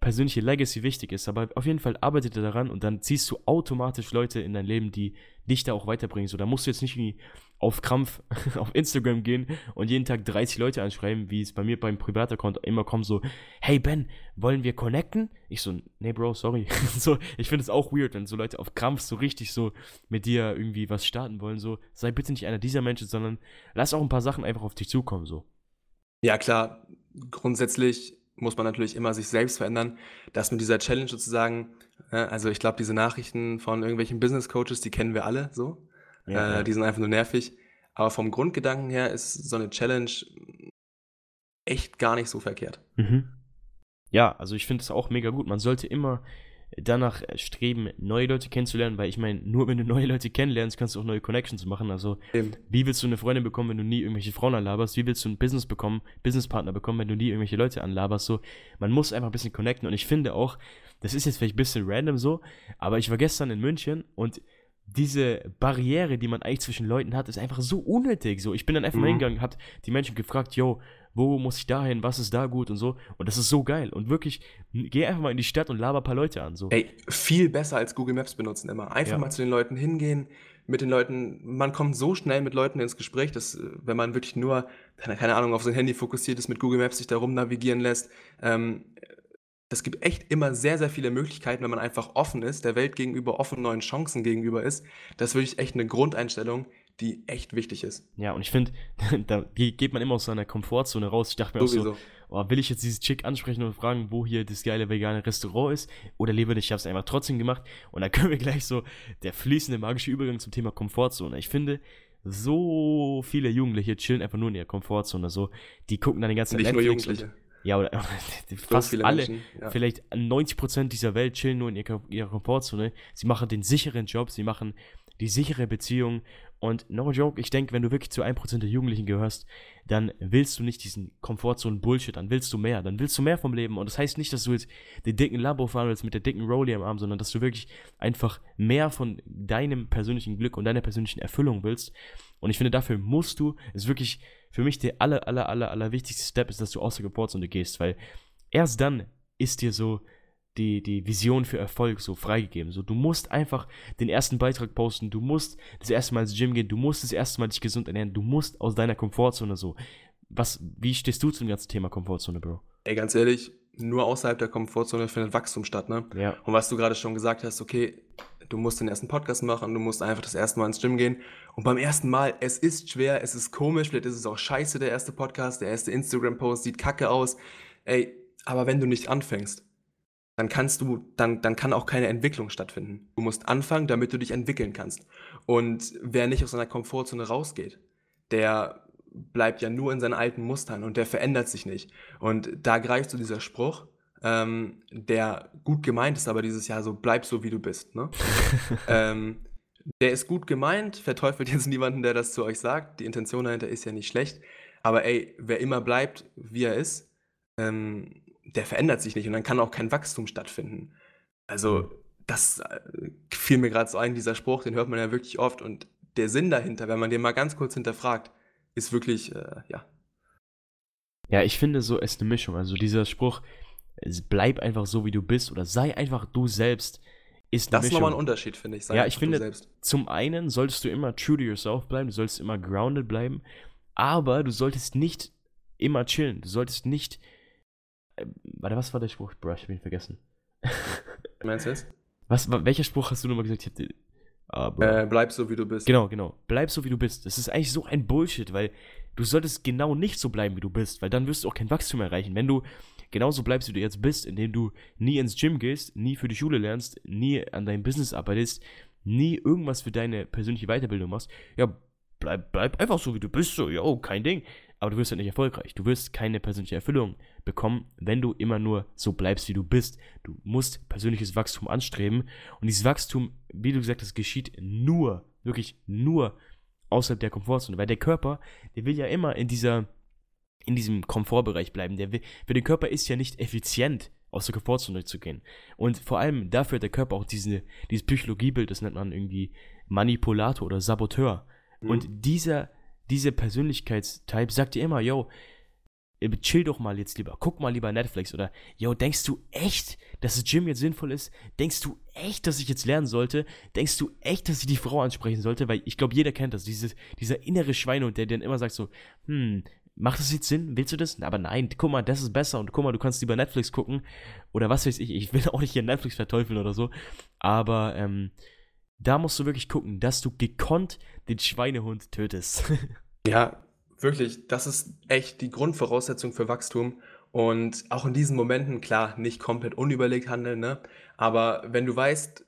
persönliche Legacy wichtig ist, aber auf jeden Fall arbeite daran und dann ziehst du automatisch Leute in dein Leben, die dich da auch weiterbringen. So, da musst du jetzt nicht irgendwie auf Krampf auf Instagram gehen und jeden Tag 30 Leute anschreiben, wie es bei mir beim Privataccount immer kommt, so, hey Ben, wollen wir connecten? Ich so, nee, Bro, sorry. so, ich finde es auch weird, wenn so Leute auf Krampf so richtig so mit dir irgendwie was starten wollen, so, sei bitte nicht einer dieser Menschen, sondern lass auch ein paar Sachen einfach auf dich zukommen, so. Ja, klar, grundsätzlich muss man natürlich immer sich selbst verändern. Das mit dieser Challenge sozusagen, äh, also ich glaube, diese Nachrichten von irgendwelchen Business Coaches, die kennen wir alle so. Ja, äh, ja. Die sind einfach nur nervig. Aber vom Grundgedanken her ist so eine Challenge echt gar nicht so verkehrt. Mhm. Ja, also ich finde es auch mega gut. Man sollte immer danach streben, neue Leute kennenzulernen, weil ich meine, nur wenn du neue Leute kennenlernst, kannst du auch neue Connections machen. Also, Eben. wie willst du eine Freundin bekommen, wenn du nie irgendwelche Frauen anlaberst? Wie willst du ein Business bekommen, Businesspartner bekommen, wenn du nie irgendwelche Leute anlaberst? So, man muss einfach ein bisschen connecten und ich finde auch, das ist jetzt vielleicht ein bisschen random so, aber ich war gestern in München und diese Barriere, die man eigentlich zwischen Leuten hat, ist einfach so unnötig. So, ich bin dann einfach mhm. mal hingegangen, hab die Menschen gefragt, yo, wo muss ich da hin, was ist da gut und so. Und das ist so geil. Und wirklich, geh einfach mal in die Stadt und laber ein paar Leute an. So. Ey, viel besser als Google Maps benutzen immer. Einfach ja. mal zu den Leuten hingehen, mit den Leuten, man kommt so schnell mit Leuten ins Gespräch, dass wenn man wirklich nur, keine Ahnung, auf sein Handy fokussiert ist, mit Google Maps sich da rum navigieren lässt, ähm, das gibt echt immer sehr, sehr viele Möglichkeiten, wenn man einfach offen ist, der Welt gegenüber, offen neuen Chancen gegenüber ist. Das ist wirklich echt eine Grundeinstellung, die echt wichtig ist. Ja, und ich finde, da geht man immer aus seiner Komfortzone raus. Ich dachte mir Sowieso. auch so, oh, will ich jetzt dieses Chick ansprechen und fragen, wo hier das geile vegane Restaurant ist? Oder lieber nicht, ich habe es einfach trotzdem gemacht. Und dann können wir gleich so der fließende magische Übergang zum Thema Komfortzone. Ich finde, so viele Jugendliche chillen einfach nur in ihrer Komfortzone. So, die gucken dann den ganzen Nicht Netflix nur Jugendliche. Ja, oder fast alle, Menschen, ja. vielleicht 90% dieser Welt chillen nur in ihrer, ihrer Komfortzone. Sie machen den sicheren Job, sie machen die sichere Beziehung und no joke, ich denke, wenn du wirklich zu 1% der Jugendlichen gehörst, dann willst du nicht diesen Komfortzone-Bullshit, dann willst du mehr, dann willst du mehr vom Leben. Und das heißt nicht, dass du jetzt den dicken Lambo fahren willst mit der dicken Rolli am Arm, sondern dass du wirklich einfach mehr von deinem persönlichen Glück und deiner persönlichen Erfüllung willst. Und ich finde, dafür musst du, ist wirklich für mich der aller, aller, aller, aller wichtigste Step, ist, dass du aus der Komfortzone gehst, weil erst dann ist dir so, die, die Vision für Erfolg so freigegeben. So, du musst einfach den ersten Beitrag posten, du musst das erste Mal ins Gym gehen, du musst das erste Mal dich gesund ernähren, du musst aus deiner Komfortzone so. Was, wie stehst du zum ganzen Thema Komfortzone, Bro? Ey, ganz ehrlich, nur außerhalb der Komfortzone findet Wachstum statt, ne? Ja. Und was du gerade schon gesagt hast, okay, du musst den ersten Podcast machen, du musst einfach das erste Mal ins Gym gehen. Und beim ersten Mal, es ist schwer, es ist komisch, vielleicht ist es auch scheiße, der erste Podcast, der erste Instagram-Post sieht kacke aus. Ey, aber wenn du nicht anfängst, dann kannst du, dann, dann kann auch keine Entwicklung stattfinden. Du musst anfangen, damit du dich entwickeln kannst. Und wer nicht aus seiner Komfortzone rausgeht, der bleibt ja nur in seinen alten Mustern und der verändert sich nicht. Und da greift so dieser Spruch, ähm, der gut gemeint ist, aber dieses Jahr so, bleib so, wie du bist. Ne? ähm, der ist gut gemeint, verteufelt jetzt niemanden, der das zu euch sagt. Die Intention dahinter ist ja nicht schlecht. Aber ey, wer immer bleibt, wie er ist, ähm, der verändert sich nicht und dann kann auch kein Wachstum stattfinden. Also, mhm. das äh, fiel mir gerade so ein, dieser Spruch, den hört man ja wirklich oft und der Sinn dahinter, wenn man den mal ganz kurz hinterfragt, ist wirklich, äh, ja. Ja, ich finde, so ist eine Mischung. Also, dieser Spruch, bleib einfach so, wie du bist oder sei einfach du selbst, ist Das ist nochmal ein Unterschied, finde ich. Sei ja, ich finde, zum einen solltest du immer true to yourself bleiben, du solltest immer grounded bleiben, aber du solltest nicht immer chillen. Du solltest nicht. Äh, warte, was war der Spruch? Bro, ich hab ihn vergessen. Meinst du es? Was, welcher Spruch hast du nochmal gesagt? Ich hab den, ah, äh, bleib so, wie du bist. Genau, genau. Bleib so, wie du bist. Das ist eigentlich so ein Bullshit, weil du solltest genau nicht so bleiben, wie du bist, weil dann wirst du auch kein Wachstum erreichen. Wenn du genauso bleibst, wie du jetzt bist, indem du nie ins Gym gehst, nie für die Schule lernst, nie an deinem Business arbeitest, nie irgendwas für deine persönliche Weiterbildung machst, ja, bleib, bleib einfach so, wie du bist, so, jo, kein Ding. Aber du wirst halt nicht erfolgreich. Du wirst keine persönliche Erfüllung bekommen, wenn du immer nur so bleibst, wie du bist. Du musst persönliches Wachstum anstreben. Und dieses Wachstum, wie du gesagt hast, geschieht nur, wirklich nur außerhalb der Komfortzone. Weil der Körper, der will ja immer in dieser, in diesem Komfortbereich bleiben. Der für den Körper ist ja nicht effizient, aus der Komfortzone zu gehen. Und vor allem dafür hat der Körper auch diese, dieses Psychologiebild, das nennt man irgendwie Manipulator oder Saboteur. Mhm. Und dieser, dieser Persönlichkeitstype sagt dir immer, yo, äh, chill doch mal jetzt lieber, guck mal lieber Netflix oder, yo, denkst du echt, dass das Gym jetzt sinnvoll ist? Denkst du echt, dass ich jetzt lernen sollte? Denkst du echt, dass ich die Frau ansprechen sollte? Weil ich glaube, jeder kennt das, dieses, dieser innere Schweinehund, der dann immer sagt so, hm, macht das jetzt Sinn? Willst du das? Aber nein, guck mal, das ist besser und guck mal, du kannst lieber Netflix gucken oder was weiß ich, ich will auch nicht hier Netflix verteufeln oder so, aber, ähm, da musst du wirklich gucken, dass du gekonnt den Schweinehund tötest. ja, wirklich, das ist echt die Grundvoraussetzung für Wachstum. Und auch in diesen Momenten, klar, nicht komplett unüberlegt handeln, ne? Aber wenn du weißt,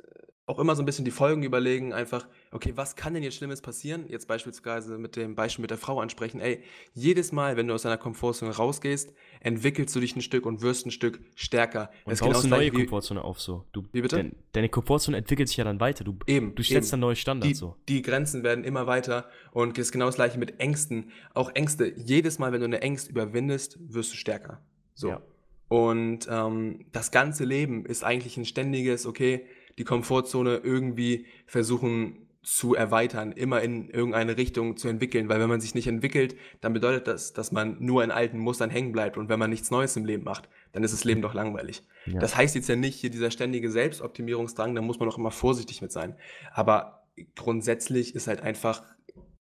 auch immer so ein bisschen die Folgen überlegen, einfach, okay, was kann denn jetzt Schlimmes passieren? Jetzt beispielsweise mit dem Beispiel mit der Frau ansprechen. Ey, jedes Mal, wenn du aus deiner Komfortzone rausgehst, entwickelst du dich ein Stück und wirst ein Stück stärker. Und es baust eine neue Komfortzone auf so. Du, wie bitte? Dein, deine Komfortzone entwickelt sich ja dann weiter. Du, eben, du stellst eben. dann neue Standards die, so. Die Grenzen werden immer weiter und es ist genau das gleiche mit Ängsten. Auch Ängste. Jedes Mal, wenn du eine Ängst überwindest, wirst du stärker. So. Ja. Und ähm, das ganze Leben ist eigentlich ein ständiges, okay, die Komfortzone irgendwie versuchen zu erweitern, immer in irgendeine Richtung zu entwickeln, weil wenn man sich nicht entwickelt, dann bedeutet das, dass man nur in alten Mustern hängen bleibt und wenn man nichts Neues im Leben macht, dann ist das Leben doch langweilig. Ja. Das heißt jetzt ja nicht hier dieser ständige Selbstoptimierungsdrang, da muss man auch immer vorsichtig mit sein. Aber grundsätzlich ist halt einfach,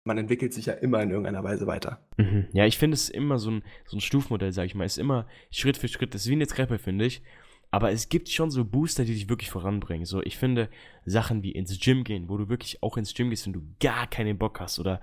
man entwickelt sich ja immer in irgendeiner Weise weiter. Mhm. Ja, ich finde es immer so ein, so ein Stufmodell, sag ich mal, ist immer Schritt für Schritt, das ist wie eine Treppe, finde ich. Aber es gibt schon so Booster, die dich wirklich voranbringen. So, ich finde Sachen wie ins Gym gehen, wo du wirklich auch ins Gym gehst, wenn du gar keinen Bock hast oder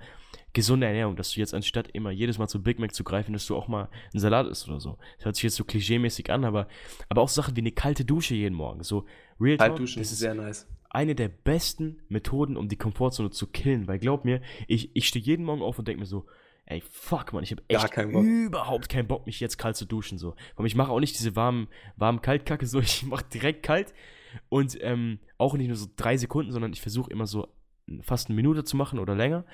gesunde Ernährung, dass du jetzt anstatt immer jedes Mal zu Big Mac zu greifen, dass du auch mal einen Salat isst oder so. Das hört sich jetzt so klischeemäßig an, aber, aber auch Sachen wie eine kalte Dusche jeden Morgen. So, Real Talk, das ist sehr nice. Eine der besten Methoden, um die Komfortzone zu killen, weil glaub mir, ich, ich stehe jeden Morgen auf und denke mir so, ey, fuck, man, ich habe echt keinen überhaupt keinen Bock, mich jetzt kalt zu duschen, so. Ich mache auch nicht diese warmen, warmen Kaltkacke, so, ich mache direkt kalt. Und ähm, auch nicht nur so drei Sekunden, sondern ich versuche immer so fast eine Minute zu machen oder länger.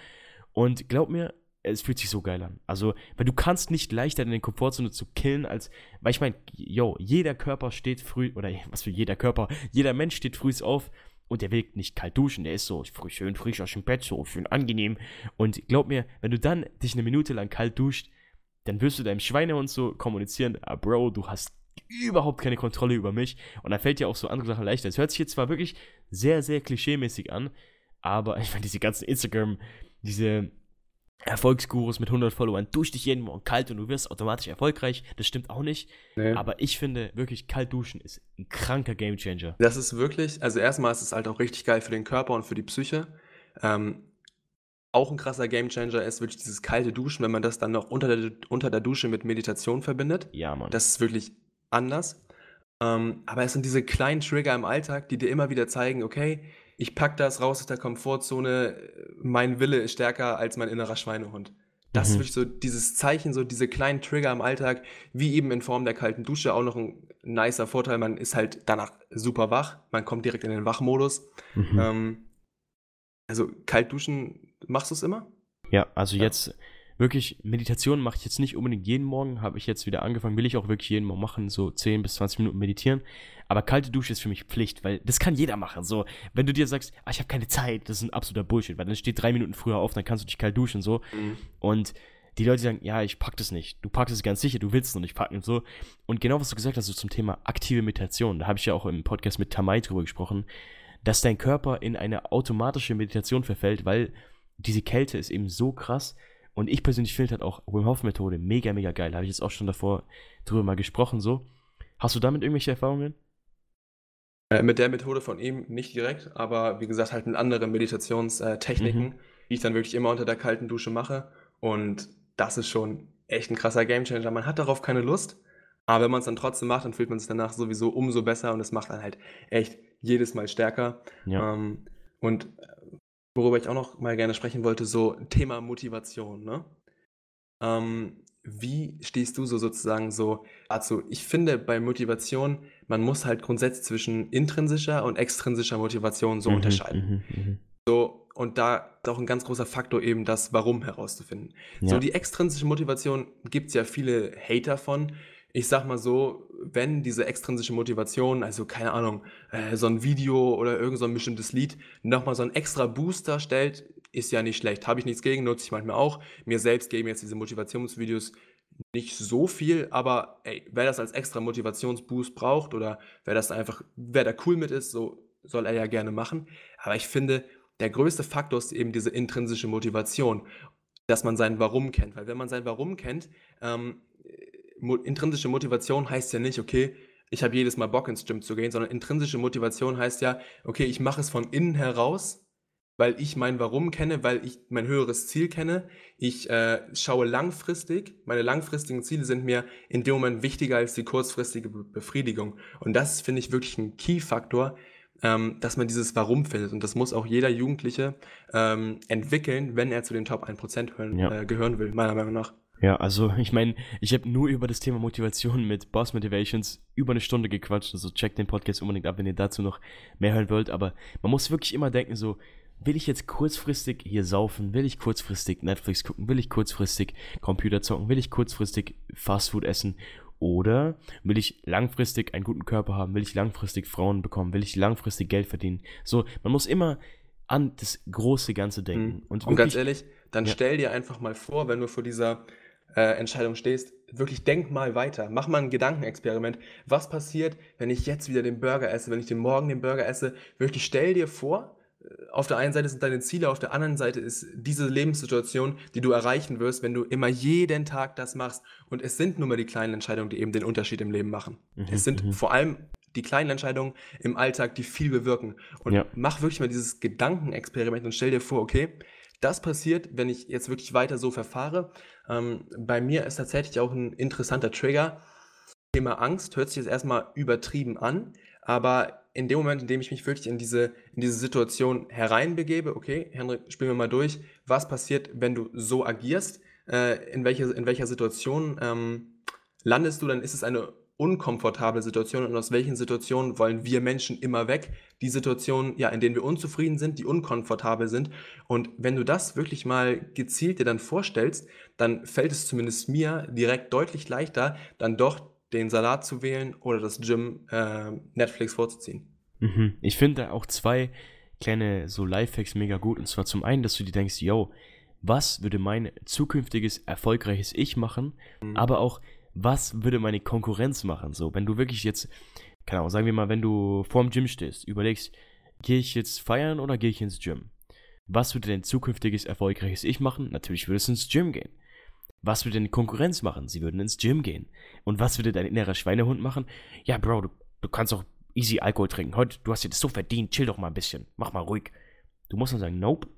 Und glaub mir, es fühlt sich so geil an. Also, weil du kannst nicht leichter in den Komfortzone zu killen, als, weil ich meine, yo, jeder Körper steht früh, oder was für jeder Körper, jeder Mensch steht früh auf und der will nicht kalt duschen, der ist so frisch, schön frisch aus dem Bett, so schön angenehm. Und glaub mir, wenn du dann dich eine Minute lang kalt duscht, dann wirst du deinem Schweinehund so kommunizieren, ah, Bro, du hast überhaupt keine Kontrolle über mich. Und dann fällt dir auch so andere Sachen leichter. Es hört sich jetzt zwar wirklich sehr, sehr klischeemäßig an, aber ich meine, diese ganzen Instagram, diese Erfolgsgurus mit 100 Followern, dusch dich jeden Morgen kalt und du wirst automatisch erfolgreich. Das stimmt auch nicht. Nee. Aber ich finde wirklich, kalt duschen ist ein kranker Gamechanger. Das ist wirklich, also erstmal ist es halt auch richtig geil für den Körper und für die Psyche. Ähm, auch ein krasser Gamechanger ist wirklich dieses kalte Duschen, wenn man das dann noch unter der, unter der Dusche mit Meditation verbindet. Ja, Mann. Das ist wirklich anders. Ähm, aber es sind diese kleinen Trigger im Alltag, die dir immer wieder zeigen, okay, ich pack das raus aus der Komfortzone, mein Wille ist stärker als mein innerer Schweinehund. Das mhm. ist wirklich so dieses Zeichen, so diese kleinen Trigger im Alltag, wie eben in Form der kalten Dusche, auch noch ein nicer Vorteil, man ist halt danach super wach, man kommt direkt in den Wachmodus. Mhm. Ähm, also kalt duschen, machst du es immer? Ja, also ja. jetzt wirklich, Meditation mache ich jetzt nicht unbedingt jeden Morgen, habe ich jetzt wieder angefangen, will ich auch wirklich jeden Morgen machen, so 10 bis 20 Minuten meditieren. Aber kalte Dusche ist für mich Pflicht, weil das kann jeder machen. So, wenn du dir sagst, ah, ich habe keine Zeit, das ist ein absoluter Bullshit, weil dann steht drei Minuten früher auf, dann kannst du dich kalt duschen so. Mhm. Und die Leute sagen, ja, ich pack das nicht. Du packst es ganz sicher, du willst es noch nicht packen und so. Und genau was du gesagt hast, so zum Thema aktive Meditation, da habe ich ja auch im Podcast mit Tamai drüber gesprochen, dass dein Körper in eine automatische Meditation verfällt, weil diese Kälte ist eben so krass, Und ich persönlich finde halt auch Wim Hof Methode mega, mega geil. Habe ich jetzt auch schon davor drüber mal gesprochen, so. Hast du damit irgendwelche Erfahrungen? Äh, mit der Methode von ihm nicht direkt, aber wie gesagt, halt mit anderen Meditationstechniken, mhm. die ich dann wirklich immer unter der kalten Dusche mache. Und das ist schon echt ein krasser Gamechanger. Man hat darauf keine Lust, aber wenn man es dann trotzdem macht, dann fühlt man sich danach sowieso umso besser und es macht dann halt echt jedes Mal stärker. Ja. Ähm, und worüber ich auch noch mal gerne sprechen wollte, so Thema Motivation. Ne? Ähm, wie stehst du so sozusagen so dazu? Ich finde bei Motivation, man muss halt grundsätzlich zwischen intrinsischer und extrinsischer Motivation so mhm, unterscheiden. Mhm, mhm. So, und da ist auch ein ganz großer Faktor eben das Warum herauszufinden. Ja. So, die extrinsische Motivation gibt es ja viele Hater von. Ich sag mal so, wenn diese extrinsische Motivation, also keine Ahnung, äh, so ein Video oder irgend so ein bestimmtes Lied nochmal so einen extra Booster stellt, ist ja nicht schlecht. Habe ich nichts gegen, nutze ich manchmal auch. Mir selbst geben jetzt diese Motivationsvideos nicht so viel, aber ey, wer das als extra Motivationsboost braucht oder wer das einfach, wer da cool mit ist, so soll er ja gerne machen. Aber ich finde, der größte Faktor ist eben diese intrinsische Motivation, dass man sein Warum kennt. Weil wenn man sein Warum kennt, ähm, intrinsische Motivation heißt ja nicht, okay, ich habe jedes Mal Bock ins Gym zu gehen, sondern intrinsische Motivation heißt ja, okay, ich mache es von innen heraus, weil ich mein Warum kenne, weil ich mein höheres Ziel kenne. Ich äh, schaue langfristig. Meine langfristigen Ziele sind mir in dem Moment wichtiger als die kurzfristige Befriedigung. Und das finde ich wirklich ein Key-Faktor, ähm, dass man dieses Warum findet. Und das muss auch jeder Jugendliche ähm, entwickeln, wenn er zu den Top 1% hören, ja. äh, gehören will, meiner Meinung nach. Ja, also ich meine, ich habe nur über das Thema Motivation mit Boss Motivations über eine Stunde gequatscht. Also checkt den Podcast unbedingt ab, wenn ihr dazu noch mehr hören wollt. Aber man muss wirklich immer denken, so, will ich jetzt kurzfristig hier saufen? Will ich kurzfristig Netflix gucken? Will ich kurzfristig Computer zocken? Will ich kurzfristig Fastfood essen? Oder will ich langfristig einen guten Körper haben? Will ich langfristig Frauen bekommen? Will ich langfristig Geld verdienen? So, man muss immer an das große Ganze denken. Mhm. Und, Und ganz ehrlich, dann ja. stell dir einfach mal vor, wenn du vor dieser äh, Entscheidung stehst, wirklich denk mal weiter. Mach mal ein Gedankenexperiment. Was passiert, wenn ich jetzt wieder den Burger esse, wenn ich den morgen den Burger esse? Wirklich stell dir vor, äh, auf der einen Seite sind deine Ziele, auf der anderen Seite ist diese Lebenssituation, die du erreichen wirst, wenn du immer jeden Tag das machst. Und es sind nun mal die kleinen Entscheidungen, die eben den Unterschied im Leben machen. Mhm, es sind mhm. vor allem die kleinen Entscheidungen im Alltag, die viel bewirken. Und ja. mach wirklich mal dieses Gedankenexperiment und stell dir vor, okay, das passiert, wenn ich jetzt wirklich weiter so verfahre. Ähm, bei mir ist tatsächlich auch ein interessanter Trigger. Thema Angst hört sich jetzt erstmal übertrieben an, aber in dem Moment, in dem ich mich wirklich in diese, in diese Situation hereinbegebe, okay, Henrik, spielen wir mal durch, was passiert, wenn du so agierst, äh, in, welcher, in welcher Situation ähm, landest du, dann ist es eine unkomfortable Situation und aus welchen Situationen wollen wir Menschen immer weg? Die Situationen, ja, in denen wir unzufrieden sind, die unkomfortabel sind. Und wenn du das wirklich mal gezielt dir dann vorstellst, dann fällt es zumindest mir direkt deutlich leichter, dann doch den Salat zu wählen oder das Gym äh, Netflix vorzuziehen. Mhm. Ich finde auch zwei kleine so Lifehacks mega gut. Und zwar zum einen, dass du dir denkst, yo, was würde mein zukünftiges erfolgreiches Ich machen? Mhm. Aber auch, was würde meine Konkurrenz machen? So, wenn du wirklich jetzt, keine Ahnung, sagen wir mal, wenn du vorm Gym stehst, überlegst, gehe ich jetzt feiern oder gehe ich ins Gym? Was würde dein zukünftiges erfolgreiches Ich machen? Natürlich würde es ins Gym gehen. Was würde deine Konkurrenz machen? Sie würden ins Gym gehen. Und was würde dein innerer Schweinehund machen? Ja, Bro, du, du kannst doch easy Alkohol trinken. Heute, du hast dir das so verdient, chill doch mal ein bisschen. Mach mal ruhig. Du musst dann sagen, nope.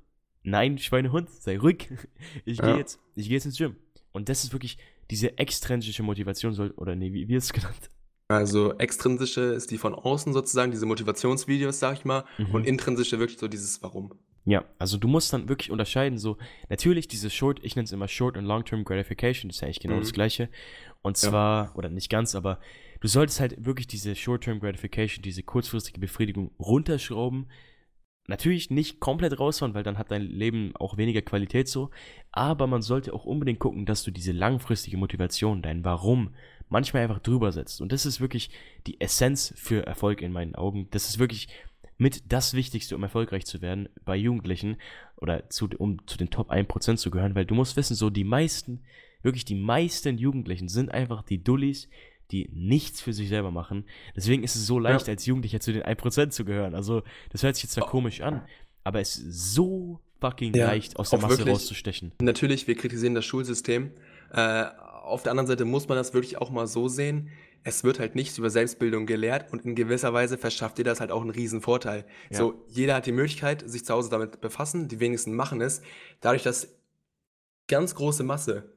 Nein, Schweinehund, sei ruhig. Ich ja. gehe jetzt, ich gehe jetzt ins Gym. Und das ist wirklich diese extrinsische Motivation soll, oder nee, wie, wie ist es genannt? Also extrinsische ist die von außen sozusagen, diese Motivationsvideos, sag ich mal, mhm. und intrinsische wirklich so dieses Warum. Ja, also du musst dann wirklich unterscheiden, so, natürlich diese Short, ich nenne es immer Short- und Long-Term Gratification, das ist ja eigentlich genau mhm. das Gleiche. Und zwar, ja. oder nicht ganz, aber du solltest halt wirklich diese Short-Term Gratification, diese kurzfristige Befriedigung runterschrauben, Natürlich nicht komplett raushauen, weil dann hat dein Leben auch weniger Qualität so. Aber man sollte auch unbedingt gucken, dass du diese langfristige Motivation, dein Warum, manchmal einfach drüber setzt. Und das ist wirklich die Essenz für Erfolg in meinen Augen. Das ist wirklich mit das Wichtigste, um erfolgreich zu werden bei Jugendlichen oder zu, um zu den Top 1% zu gehören, weil du musst wissen, so die meisten, wirklich die meisten Jugendlichen sind einfach die Dullis, die nichts für sich selber machen. Deswegen ist es so leicht, ja. als Jugendlicher zu den 1% zu gehören. Also, das hört sich jetzt zwar oh. komisch an, aber es ist so fucking ja, leicht, aus der Masse wirklich, rauszustechen. Natürlich, wir kritisieren das Schulsystem. Äh, auf der anderen Seite muss man das wirklich auch mal so sehen. Es wird halt nichts über Selbstbildung gelehrt und in gewisser Weise verschafft dir das halt auch einen riesen Vorteil. Ja. So, jeder hat die Möglichkeit, sich zu Hause damit befassen, die wenigsten machen es. Dadurch, dass ganz große Masse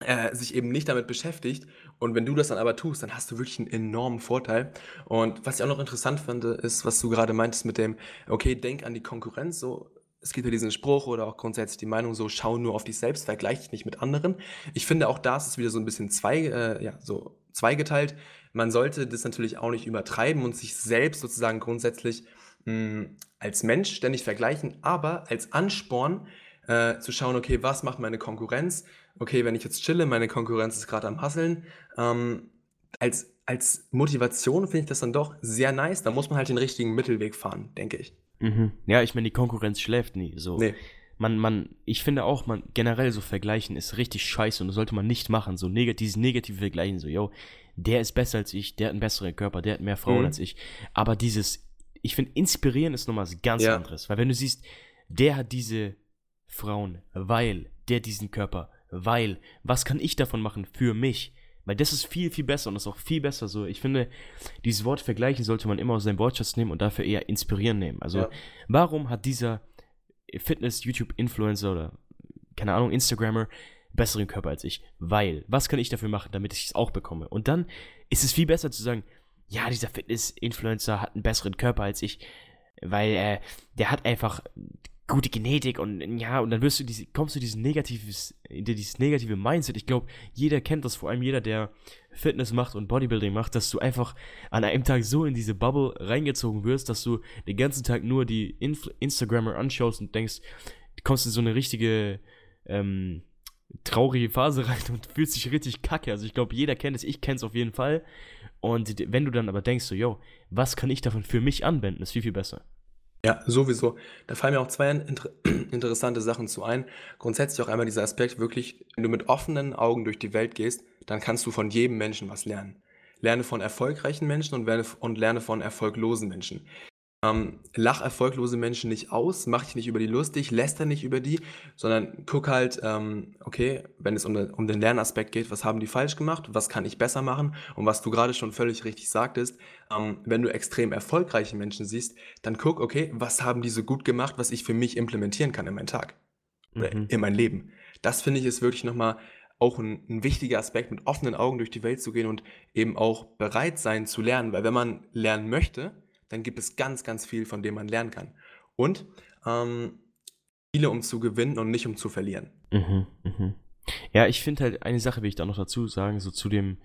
äh, sich eben nicht damit beschäftigt. Und wenn du das dann aber tust, dann hast du wirklich einen enormen Vorteil. Und was ich auch noch interessant fand, ist, was du gerade meintest mit dem, okay, denk an die Konkurrenz, so es gibt ja diesen Spruch oder auch grundsätzlich die Meinung so, schau nur auf dich selbst, vergleich dich nicht mit anderen. Ich finde auch da ist es wieder so ein bisschen zwei, äh, ja, so zweigeteilt. Man sollte das natürlich auch nicht übertreiben und sich selbst sozusagen grundsätzlich mh, hm, als Mensch ständig vergleichen, aber als Ansporn äh, zu schauen, okay, was macht meine Konkurrenz? Okay, wenn ich jetzt chille, meine Konkurrenz ist gerade am Hasseln. Ähm, als, als Motivation finde ich das dann doch sehr nice. Da muss man halt den richtigen Mittelweg fahren, denke ich. Mhm. Ja, ich meine, die Konkurrenz schläft nie. So. Nee. Man, man, ich finde auch, man generell so vergleichen ist richtig scheiße und das sollte man nicht machen. So neg dieses negative Vergleichen, so, yo, der ist besser als ich, der hat einen besseren Körper, der hat mehr Frauen mhm. als ich. Aber dieses, ich finde, inspirieren ist nochmal was ganz ja. anderes. Weil wenn du siehst, der hat diese Frauen, weil der diesen Körper, weil, was kann ich davon machen für mich? Weil das ist viel, viel besser und das ist auch viel besser so. Ich finde, dieses Wort vergleichen sollte man immer aus seinem Wortschatz nehmen und dafür eher inspirieren nehmen. Also, ja. warum hat dieser Fitness-YouTube-Influencer oder, keine Ahnung, Instagrammer besseren Körper als ich? Weil, was kann ich dafür machen, damit ich es auch bekomme? Und dann ist es viel besser zu sagen, ja, dieser Fitness-Influencer hat einen besseren Körper als ich, weil äh, der hat einfach gute Genetik und ja, und dann wirst du diese, kommst du dieses negatives, dieses negative Mindset. Ich glaube, jeder kennt das, vor allem jeder, der Fitness macht und Bodybuilding macht, dass du einfach an einem Tag so in diese Bubble reingezogen wirst, dass du den ganzen Tag nur die Inf Instagrammer anschaust und denkst, du kommst in so eine richtige ähm, traurige Phase rein und fühlst dich richtig kacke. Also ich glaube, jeder kennt es, ich kenne es auf jeden Fall. Und wenn du dann aber denkst, so, yo, was kann ich davon für mich anwenden, ist viel, viel besser. Ja, sowieso. Da fallen mir auch zwei inter interessante Sachen zu ein. Grundsätzlich auch einmal dieser Aspekt, wirklich, wenn du mit offenen Augen durch die Welt gehst, dann kannst du von jedem Menschen was lernen. Lerne von erfolgreichen Menschen und, und lerne von erfolglosen Menschen. Ähm, lach erfolglose Menschen nicht aus, mach dich nicht über die lustig, läster nicht über die, sondern guck halt, ähm, okay, wenn es um, um den Lernaspekt geht, was haben die falsch gemacht, was kann ich besser machen und was du gerade schon völlig richtig sagtest, ähm, wenn du extrem erfolgreiche Menschen siehst, dann guck, okay, was haben die so gut gemacht, was ich für mich implementieren kann in meinen Tag oder mhm. in mein Leben. Das finde ich ist wirklich nochmal auch ein, ein, wichtiger Aspekt, mit offenen Augen durch die Welt zu gehen und eben auch bereit sein zu lernen, weil wenn man lernen möchte, dann gibt es ganz, ganz viel, von dem man lernen kann. Und ähm, Spiele, um zu gewinnen und nicht um zu verlieren. Mhm, mhm. Ja, ich finde halt, eine Sache will ich da noch dazu sagen, so zu dem,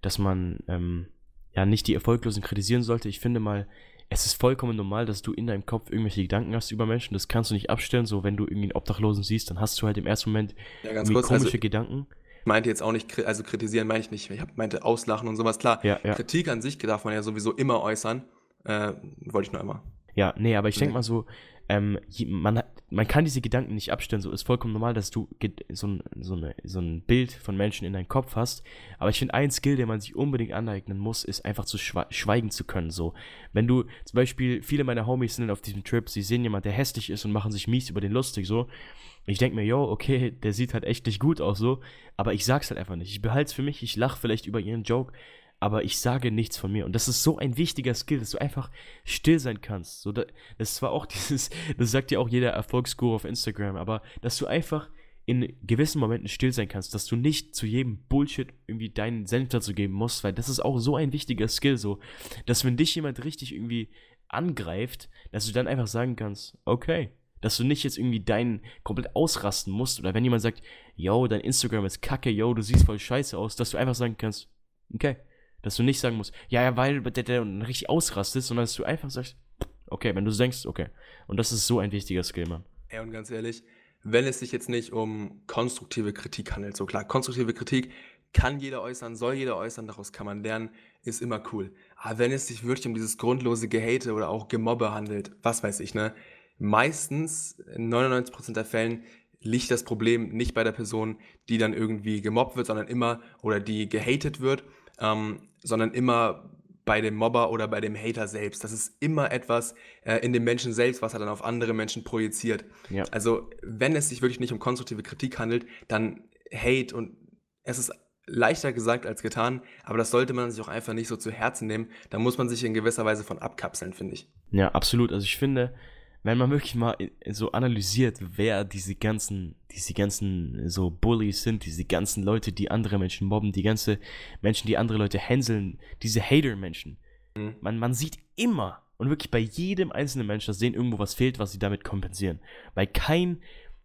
dass man ähm, ja nicht die Erfolglosen kritisieren sollte. Ich finde mal, es ist vollkommen normal, dass du in deinem Kopf irgendwelche Gedanken hast über Menschen. Das kannst du nicht abstellen. So, wenn du irgendwie einen Obdachlosen siehst, dann hast du halt im ersten Moment ja, ganz kurz, komische also, Gedanken. Ich meinte jetzt auch nicht, also kritisieren meine ich nicht. Ich meinte auslachen und sowas. Klar, ja, ja. Kritik an sich darf man ja sowieso immer äußern. Äh, wollte ich nur einmal. Ja, nee, aber ich denke mal so, ähm, man, man kann diese Gedanken nicht abstellen. So ist vollkommen normal, dass du so ein, so, eine, so ein Bild von Menschen in deinem Kopf hast. Aber ich finde, ein Skill, den man sich unbedingt aneignen muss, ist einfach zu schweigen zu können. So, wenn du zum Beispiel, viele meiner Homies sind auf diesem Trip, sie sehen jemand, der hässlich ist und machen sich mies über den lustig. So, ich denke mir, yo, okay, der sieht halt echt nicht gut aus. So, aber ich sag's halt einfach nicht. Ich behalte es für mich. Ich lache vielleicht über ihren Joke aber ich sage nichts von mir. Und das ist so ein wichtiger Skill, dass du einfach still sein kannst. So, das ist zwar auch dieses, das sagt ja auch jeder Erfolgsguru auf Instagram, aber dass du einfach in gewissen Momenten still sein kannst, dass du nicht zu jedem Bullshit irgendwie deinen Senf dazu geben musst, weil das ist auch so ein wichtiger Skill, so, dass wenn dich jemand richtig irgendwie angreift, dass du dann einfach sagen kannst, okay, dass du nicht jetzt irgendwie deinen komplett ausrasten musst oder wenn jemand sagt, yo, dein Instagram ist kacke, yo, du siehst voll scheiße aus, dass du einfach sagen kannst, okay, dass du nicht sagen musst, ja, ja, weil der, der richtig ausrastet, sondern dass du einfach sagst, okay, wenn du denkst, okay. Und das ist so ein wichtiger Skill, Mann. Ja, und ganz ehrlich, wenn es sich jetzt nicht um konstruktive Kritik handelt, so klar, konstruktive Kritik kann jeder äußern, soll jeder äußern, daraus kann man lernen, ist immer cool. Aber wenn es sich wirklich um dieses grundlose Gehate oder auch Gemobbe handelt, was weiß ich, ne? Meistens, in 99% der Fällen, liegt das Problem nicht bei der Person, die dann irgendwie gemobbt wird, sondern immer oder die gehatet wird, ähm, sondern immer bei dem Mobber oder bei dem Hater selbst. Das ist immer etwas äh, in dem Menschen selbst, was er dann auf andere Menschen projiziert. Ja. Also, wenn es sich wirklich nicht um konstruktive Kritik handelt, dann Hate und es ist leichter gesagt als getan, aber das sollte man sich auch einfach nicht so zu Herzen nehmen. Da muss man sich in gewisser Weise von abkapseln, finde ich. Ja, absolut. Also ich finde, wenn man wirklich mal so analysiert, wer diese ganzen, diese ganzen so Bullies sind, diese ganzen Leute, die andere Menschen mobben, die ganzen Menschen, die andere Leute hänseln, diese Hater-Menschen, mhm. man, man sieht immer und wirklich bei jedem einzelnen Menschen, dass denen irgendwo was fehlt, was sie damit kompensieren. Weil kein,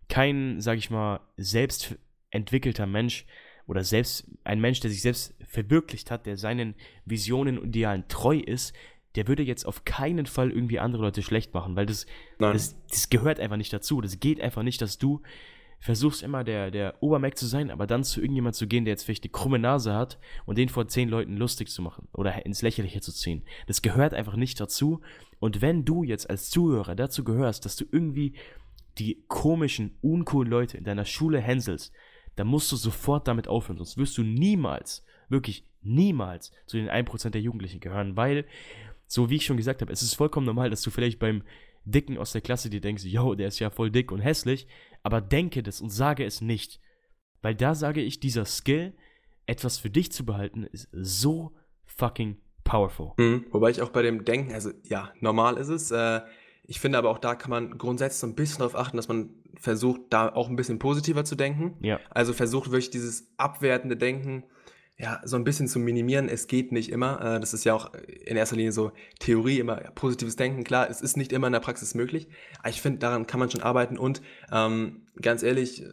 kein, sag ich mal, selbst entwickelter Mensch oder selbst ein Mensch, der sich selbst verwirklicht hat, der seinen Visionen und Idealen treu ist, der würde jetzt auf keinen Fall irgendwie andere Leute schlecht machen, weil das, das, das, gehört einfach nicht dazu. Das geht einfach nicht, dass du versuchst immer der, der Obermac zu sein, aber dann zu irgendjemand zu gehen, der jetzt vielleicht eine krumme Nase hat und den vor zehn Leuten lustig zu machen oder ins Lächerliche zu ziehen. Das gehört einfach nicht dazu. Und wenn du jetzt als Zuhörer dazu gehörst, dass du irgendwie die komischen, uncoolen Leute in deiner Schule hänselst, dann musst du sofort damit aufhören, sonst wirst du niemals, wirklich niemals zu den 1% der Jugendlichen gehören, weil so wie ich schon gesagt habe, es ist vollkommen normal, dass du vielleicht beim Dicken aus der Klasse dir denkst, yo, der ist ja voll dick und hässlich, aber denke das und sage es nicht. Weil da sage ich, dieser Skill, etwas für dich zu behalten, ist so fucking powerful. Mhm, wobei ich auch bei dem Denken, also ja, normal ist es. Äh, ich finde aber auch da kann man grundsätzlich so ein bisschen darauf achten, dass man versucht, da auch ein bisschen positiver zu denken. Ja. Also versucht wirklich dieses abwertende Denken ja, so ein bisschen zu minimieren. Es geht nicht immer. Äh, das ist ja auch in erster Linie so Theorie, immer positives Denken. Klar, es ist nicht immer in der Praxis möglich. Aber ich finde, daran kann man schon arbeiten. Und ähm, ganz ehrlich,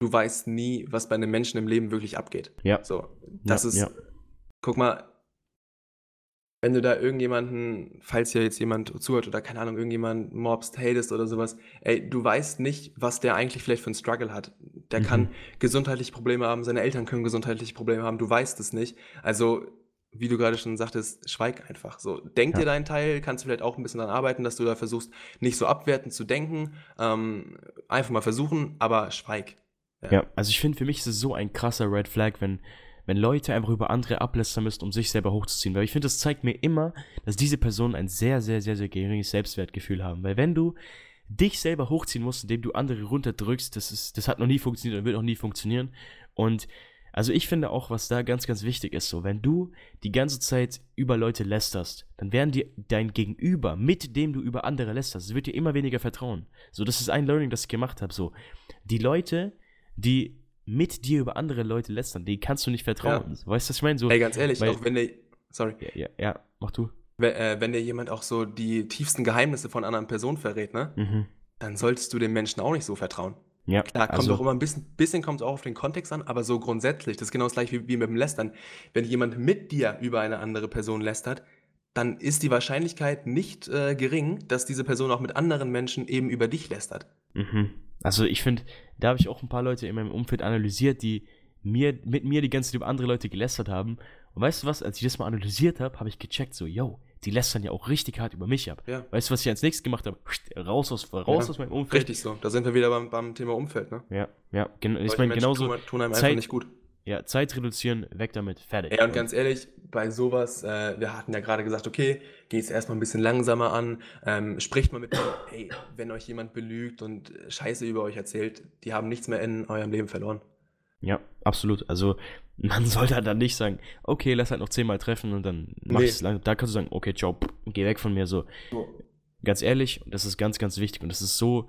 du weißt nie, was bei einem Menschen im Leben wirklich abgeht. Ja. So, das ja, ist, ja. guck mal, wenn du da irgendjemanden, falls ja jetzt jemand zuhört oder keine Ahnung, irgendjemand mobst, hatest oder sowas, ey, du weißt nicht, was der eigentlich vielleicht für einen Struggle hat. Der mhm. kann gesundheitliche Probleme haben, seine Eltern können gesundheitliche Probleme haben, du weißt es nicht. Also, wie du gerade schon sagtest, schweig einfach. So, denk ja. dir deinen Teil, kannst du vielleicht auch ein bisschen daran arbeiten, dass du da versuchst, nicht so abwertend zu denken. Ähm, einfach mal versuchen, aber schweig. Ja, ja also ich finde, für mich ist es so ein krasser Red Flag, wenn wenn Leute einfach über andere ablästern müssen, um sich selber hochzuziehen. Weil ich finde, das zeigt mir immer, dass diese Personen ein sehr, sehr, sehr, sehr geringes Selbstwertgefühl haben. Weil wenn du dich selber hochziehen musst, indem du andere runterdrückst, das, ist, das hat noch nie funktioniert und wird auch nie funktionieren. Und also ich finde auch, was da ganz, ganz wichtig ist, so, wenn du die ganze Zeit über Leute lästerst, dann werden dir dein Gegenüber, mit dem du über andere lästerst, wird dir immer weniger vertrauen. So, das ist ein Learning, das ich gemacht habe, so. Die Leute, die mit dir über andere Leute lästern, denen kannst du nicht vertrauen. Ja. Weißt du, was ich meine? So, Ey, ganz ehrlich, weil, auch wenn der, sorry. Ja, ja, ja mach du. Wenn, äh, wenn dir jemand auch so die tiefsten Geheimnisse von anderen Personen verrät, ne? Mhm. Dann solltest du dem Menschen auch nicht so vertrauen. Ja, Klar, kommt also, auch immer ein bisschen, bisschen kommt es auch auf den Kontext an, aber so grundsätzlich, das ist genau das gleiche wie, wie mit dem Lästern. Wenn jemand mit dir über eine andere Person lästert, dann ist die Wahrscheinlichkeit nicht äh, gering, dass diese Person auch mit anderen Menschen eben über dich lästert. Mhm. Also ich finde, da habe ich auch ein paar Leute in meinem Umfeld analysiert, die mir, mit mir die ganze Zeit über andere Leute gelästert haben. Und weißt du was, als ich das mal analysiert habe, habe ich gecheckt, so, yo, die lästern ja auch richtig hart über mich ab. Ja. Weißt du, was ich als nächstes gemacht habe? Raus aus, raus ja. aus meinem Umfeld. Richtig so. Da sind wir wieder beim, beim Thema Umfeld, ne? Ja, ja. Gen ich meine, genauso. Tun, tun einem Zeit, einfach nicht gut. Ja, Zeit reduzieren, weg damit, fertig. Ja, und ganz ehrlich, bei sowas, äh, wir hatten ja gerade gesagt, okay, geht es erstmal ein bisschen langsamer an, ähm, spricht mal mit hey, wenn euch jemand belügt und Scheiße über euch erzählt, die haben nichts mehr in eurem Leben verloren. Ja, absolut. Also man sollte dann nicht sagen, okay, lass halt noch zehnmal treffen und dann mach nee. es lang. Da kannst du sagen, okay, ciao, geh weg von mir. So, so. ganz ehrlich, das ist ganz, ganz wichtig und das ist so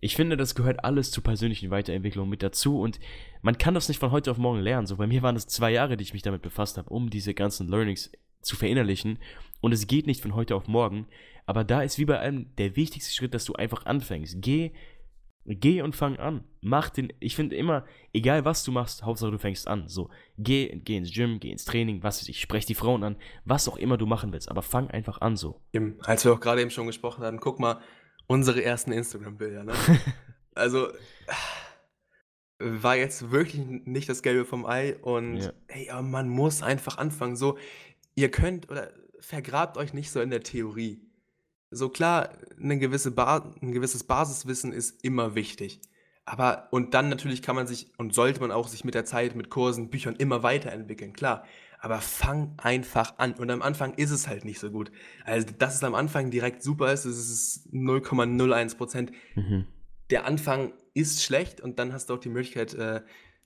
ich finde, das gehört alles zur persönlichen Weiterentwicklung mit dazu und man kann das nicht von heute auf morgen lernen. So, bei mir waren es zwei Jahre, die ich mich damit befasst habe, um diese ganzen Learnings zu verinnerlichen und es geht nicht von heute auf morgen. Aber da ist wie bei allem der wichtigste Schritt, dass du einfach anfängst. Geh, geh und fang an. Mach den, ich finde immer, egal was du machst, Hauptsache du fängst an. So, geh, geh ins Gym, geh ins Training, was weiß ich, sprech die Frauen an, was auch immer du machen willst, aber fang einfach an so. Als wir auch gerade eben schon gesprochen hatten, guck mal, unsere ersten Instagram-Bilder, ne? also war jetzt wirklich nicht das Gelbe vom Ei und ja. ey, aber man muss einfach anfangen. So, ihr könnt oder vergrabt euch nicht so in der Theorie. So klar, eine gewisse ba ein gewisses Basiswissen ist immer wichtig. Aber, und dann natürlich kann man sich und sollte man auch sich mit der Zeit, mit Kursen, Büchern immer weiterentwickeln, klar. Aber fang einfach an. Und am Anfang ist es halt nicht so gut. Also, dass es am Anfang direkt super ist, das ist 0,01 Prozent. Mhm. Der Anfang ist schlecht und dann hast du auch die Möglichkeit, äh,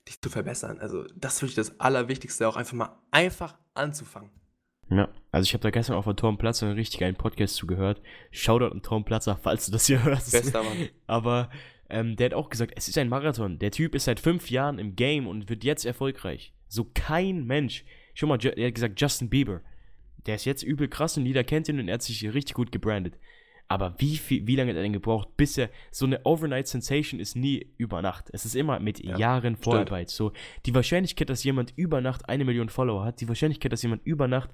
dich zu verbessern. Also, das ist wirklich das Allerwichtigste, auch einfach mal einfach anzufangen. Ja, also ich habe da gestern auf der Tom Platzer einen richtig geilen Podcast zugehört. Shoutout an Tom Platzer, falls du das hier hörst. Bester Mann. Aber ähm, der hat auch gesagt, es ist ein Marathon. Der Typ ist seit fünf Jahren im Game und wird jetzt erfolgreich. So kein Mensch. Schon mal, er hat gesagt, Justin Bieber. Der ist jetzt übel krass und jeder kennt ihn und er hat sich richtig gut gebrandet. Aber wie, viel, wie lange hat er denn gebraucht, bis er so eine Overnight Sensation ist nie über Nacht. Es ist immer mit ja, Jahren Vorarbeit. So, die Wahrscheinlichkeit, dass jemand über Nacht eine Million Follower hat, die Wahrscheinlichkeit, dass jemand über Nacht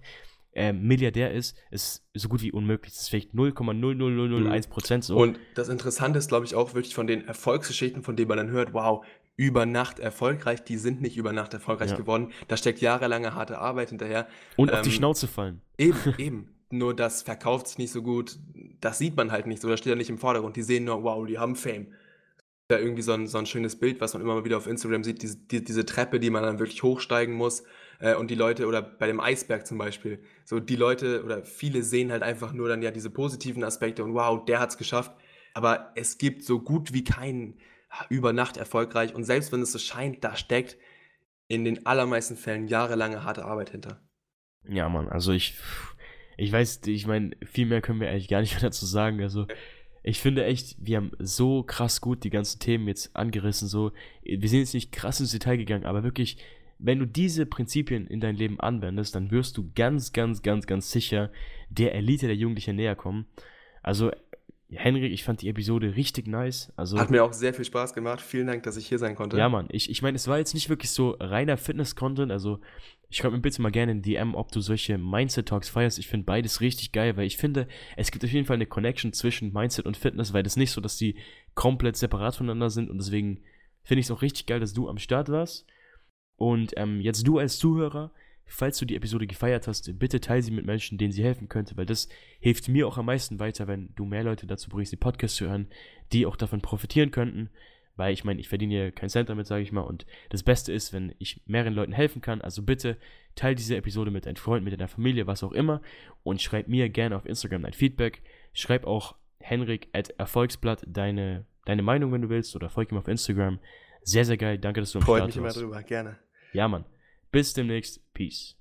äh, Milliardär ist, ist so gut wie unmöglich. Das ist vielleicht 0,00001 Prozent so. Und das Interessante ist, glaube ich, auch wirklich von den Erfolgsgeschichten, von denen man dann hört, wow, über Nacht erfolgreich, die sind nicht über Nacht erfolgreich ja. geworden. Da steckt jahrelange harte Arbeit hinterher. Und ähm, auf die ähm, Schnauze fallen. Eben, eben nur das verkauft sich nicht so gut. Das sieht man halt nicht so, das steht ja nicht im Vordergrund. Die sehen nur, wow, die haben Fame. Da irgendwie so ein, so ein schönes Bild, was man immer mal wieder auf Instagram sieht, diese, die, diese Treppe, die man dann wirklich hochsteigen muss. Äh, und die Leute, oder bei dem Eisberg zum Beispiel, so die Leute oder viele sehen halt einfach nur dann ja diese positiven Aspekte und wow, der hat es geschafft. Aber es gibt so gut wie keinen über Nacht erfolgreich. Und selbst wenn es so scheint, da steckt in den allermeisten Fällen jahrelange harte Arbeit hinter. Ja, Mann, also ich ich weiß, ich meine, viel mehr können wir eigentlich gar nicht mehr dazu sagen. Also, ich finde echt, wir haben so krass gut die ganzen Themen jetzt angerissen. So, wir sind jetzt nicht krass ins Detail gegangen, aber wirklich, wenn du diese Prinzipien in dein Leben anwendest, dann wirst du ganz, ganz, ganz, ganz sicher der Elite der Jugendlichen näher kommen. Also, Henrik, ich fand die Episode richtig nice. Also, Hat mir auch sehr viel Spaß gemacht. Vielen Dank, dass ich hier sein konnte. Ja, Mann. Ich, ich meine, es war jetzt nicht wirklich so reiner Fitness-Content. Also, schreib mir bitte mal gerne in DM, ob du solche Mindset-Talks feierst. Ich finde beides richtig geil, weil ich finde, es gibt auf jeden Fall eine Connection zwischen Mindset und Fitness, weil das nicht so, dass die komplett separat voneinander sind. Und deswegen finde ich es auch richtig geil, dass du am Start warst. Und ähm, jetzt du als Zuhörer falls du die Episode gefeiert hast, bitte teile sie mit Menschen, denen sie helfen könnte, weil das hilft mir auch am meisten weiter, wenn du mehr Leute dazu bringst, die Podcasts zu hören, die auch davon profitieren könnten. Weil ich meine, ich verdiene ja keinen Cent damit, sage ich mal. Und das Beste ist, wenn ich mehreren Leuten helfen kann. Also bitte teile diese Episode mit deinen Freunden, mit deiner Familie, was auch immer. Und schreib mir gerne auf Instagram dein Feedback. Schreib auch Henrik at Erfolgsblatt deine, deine Meinung, wenn du willst. Oder folge ihm auf Instagram. Sehr, sehr geil. Danke, dass du am Freut Start mich immer drüber. Gerne. Ja, Mann. Bis demnächst. Peace.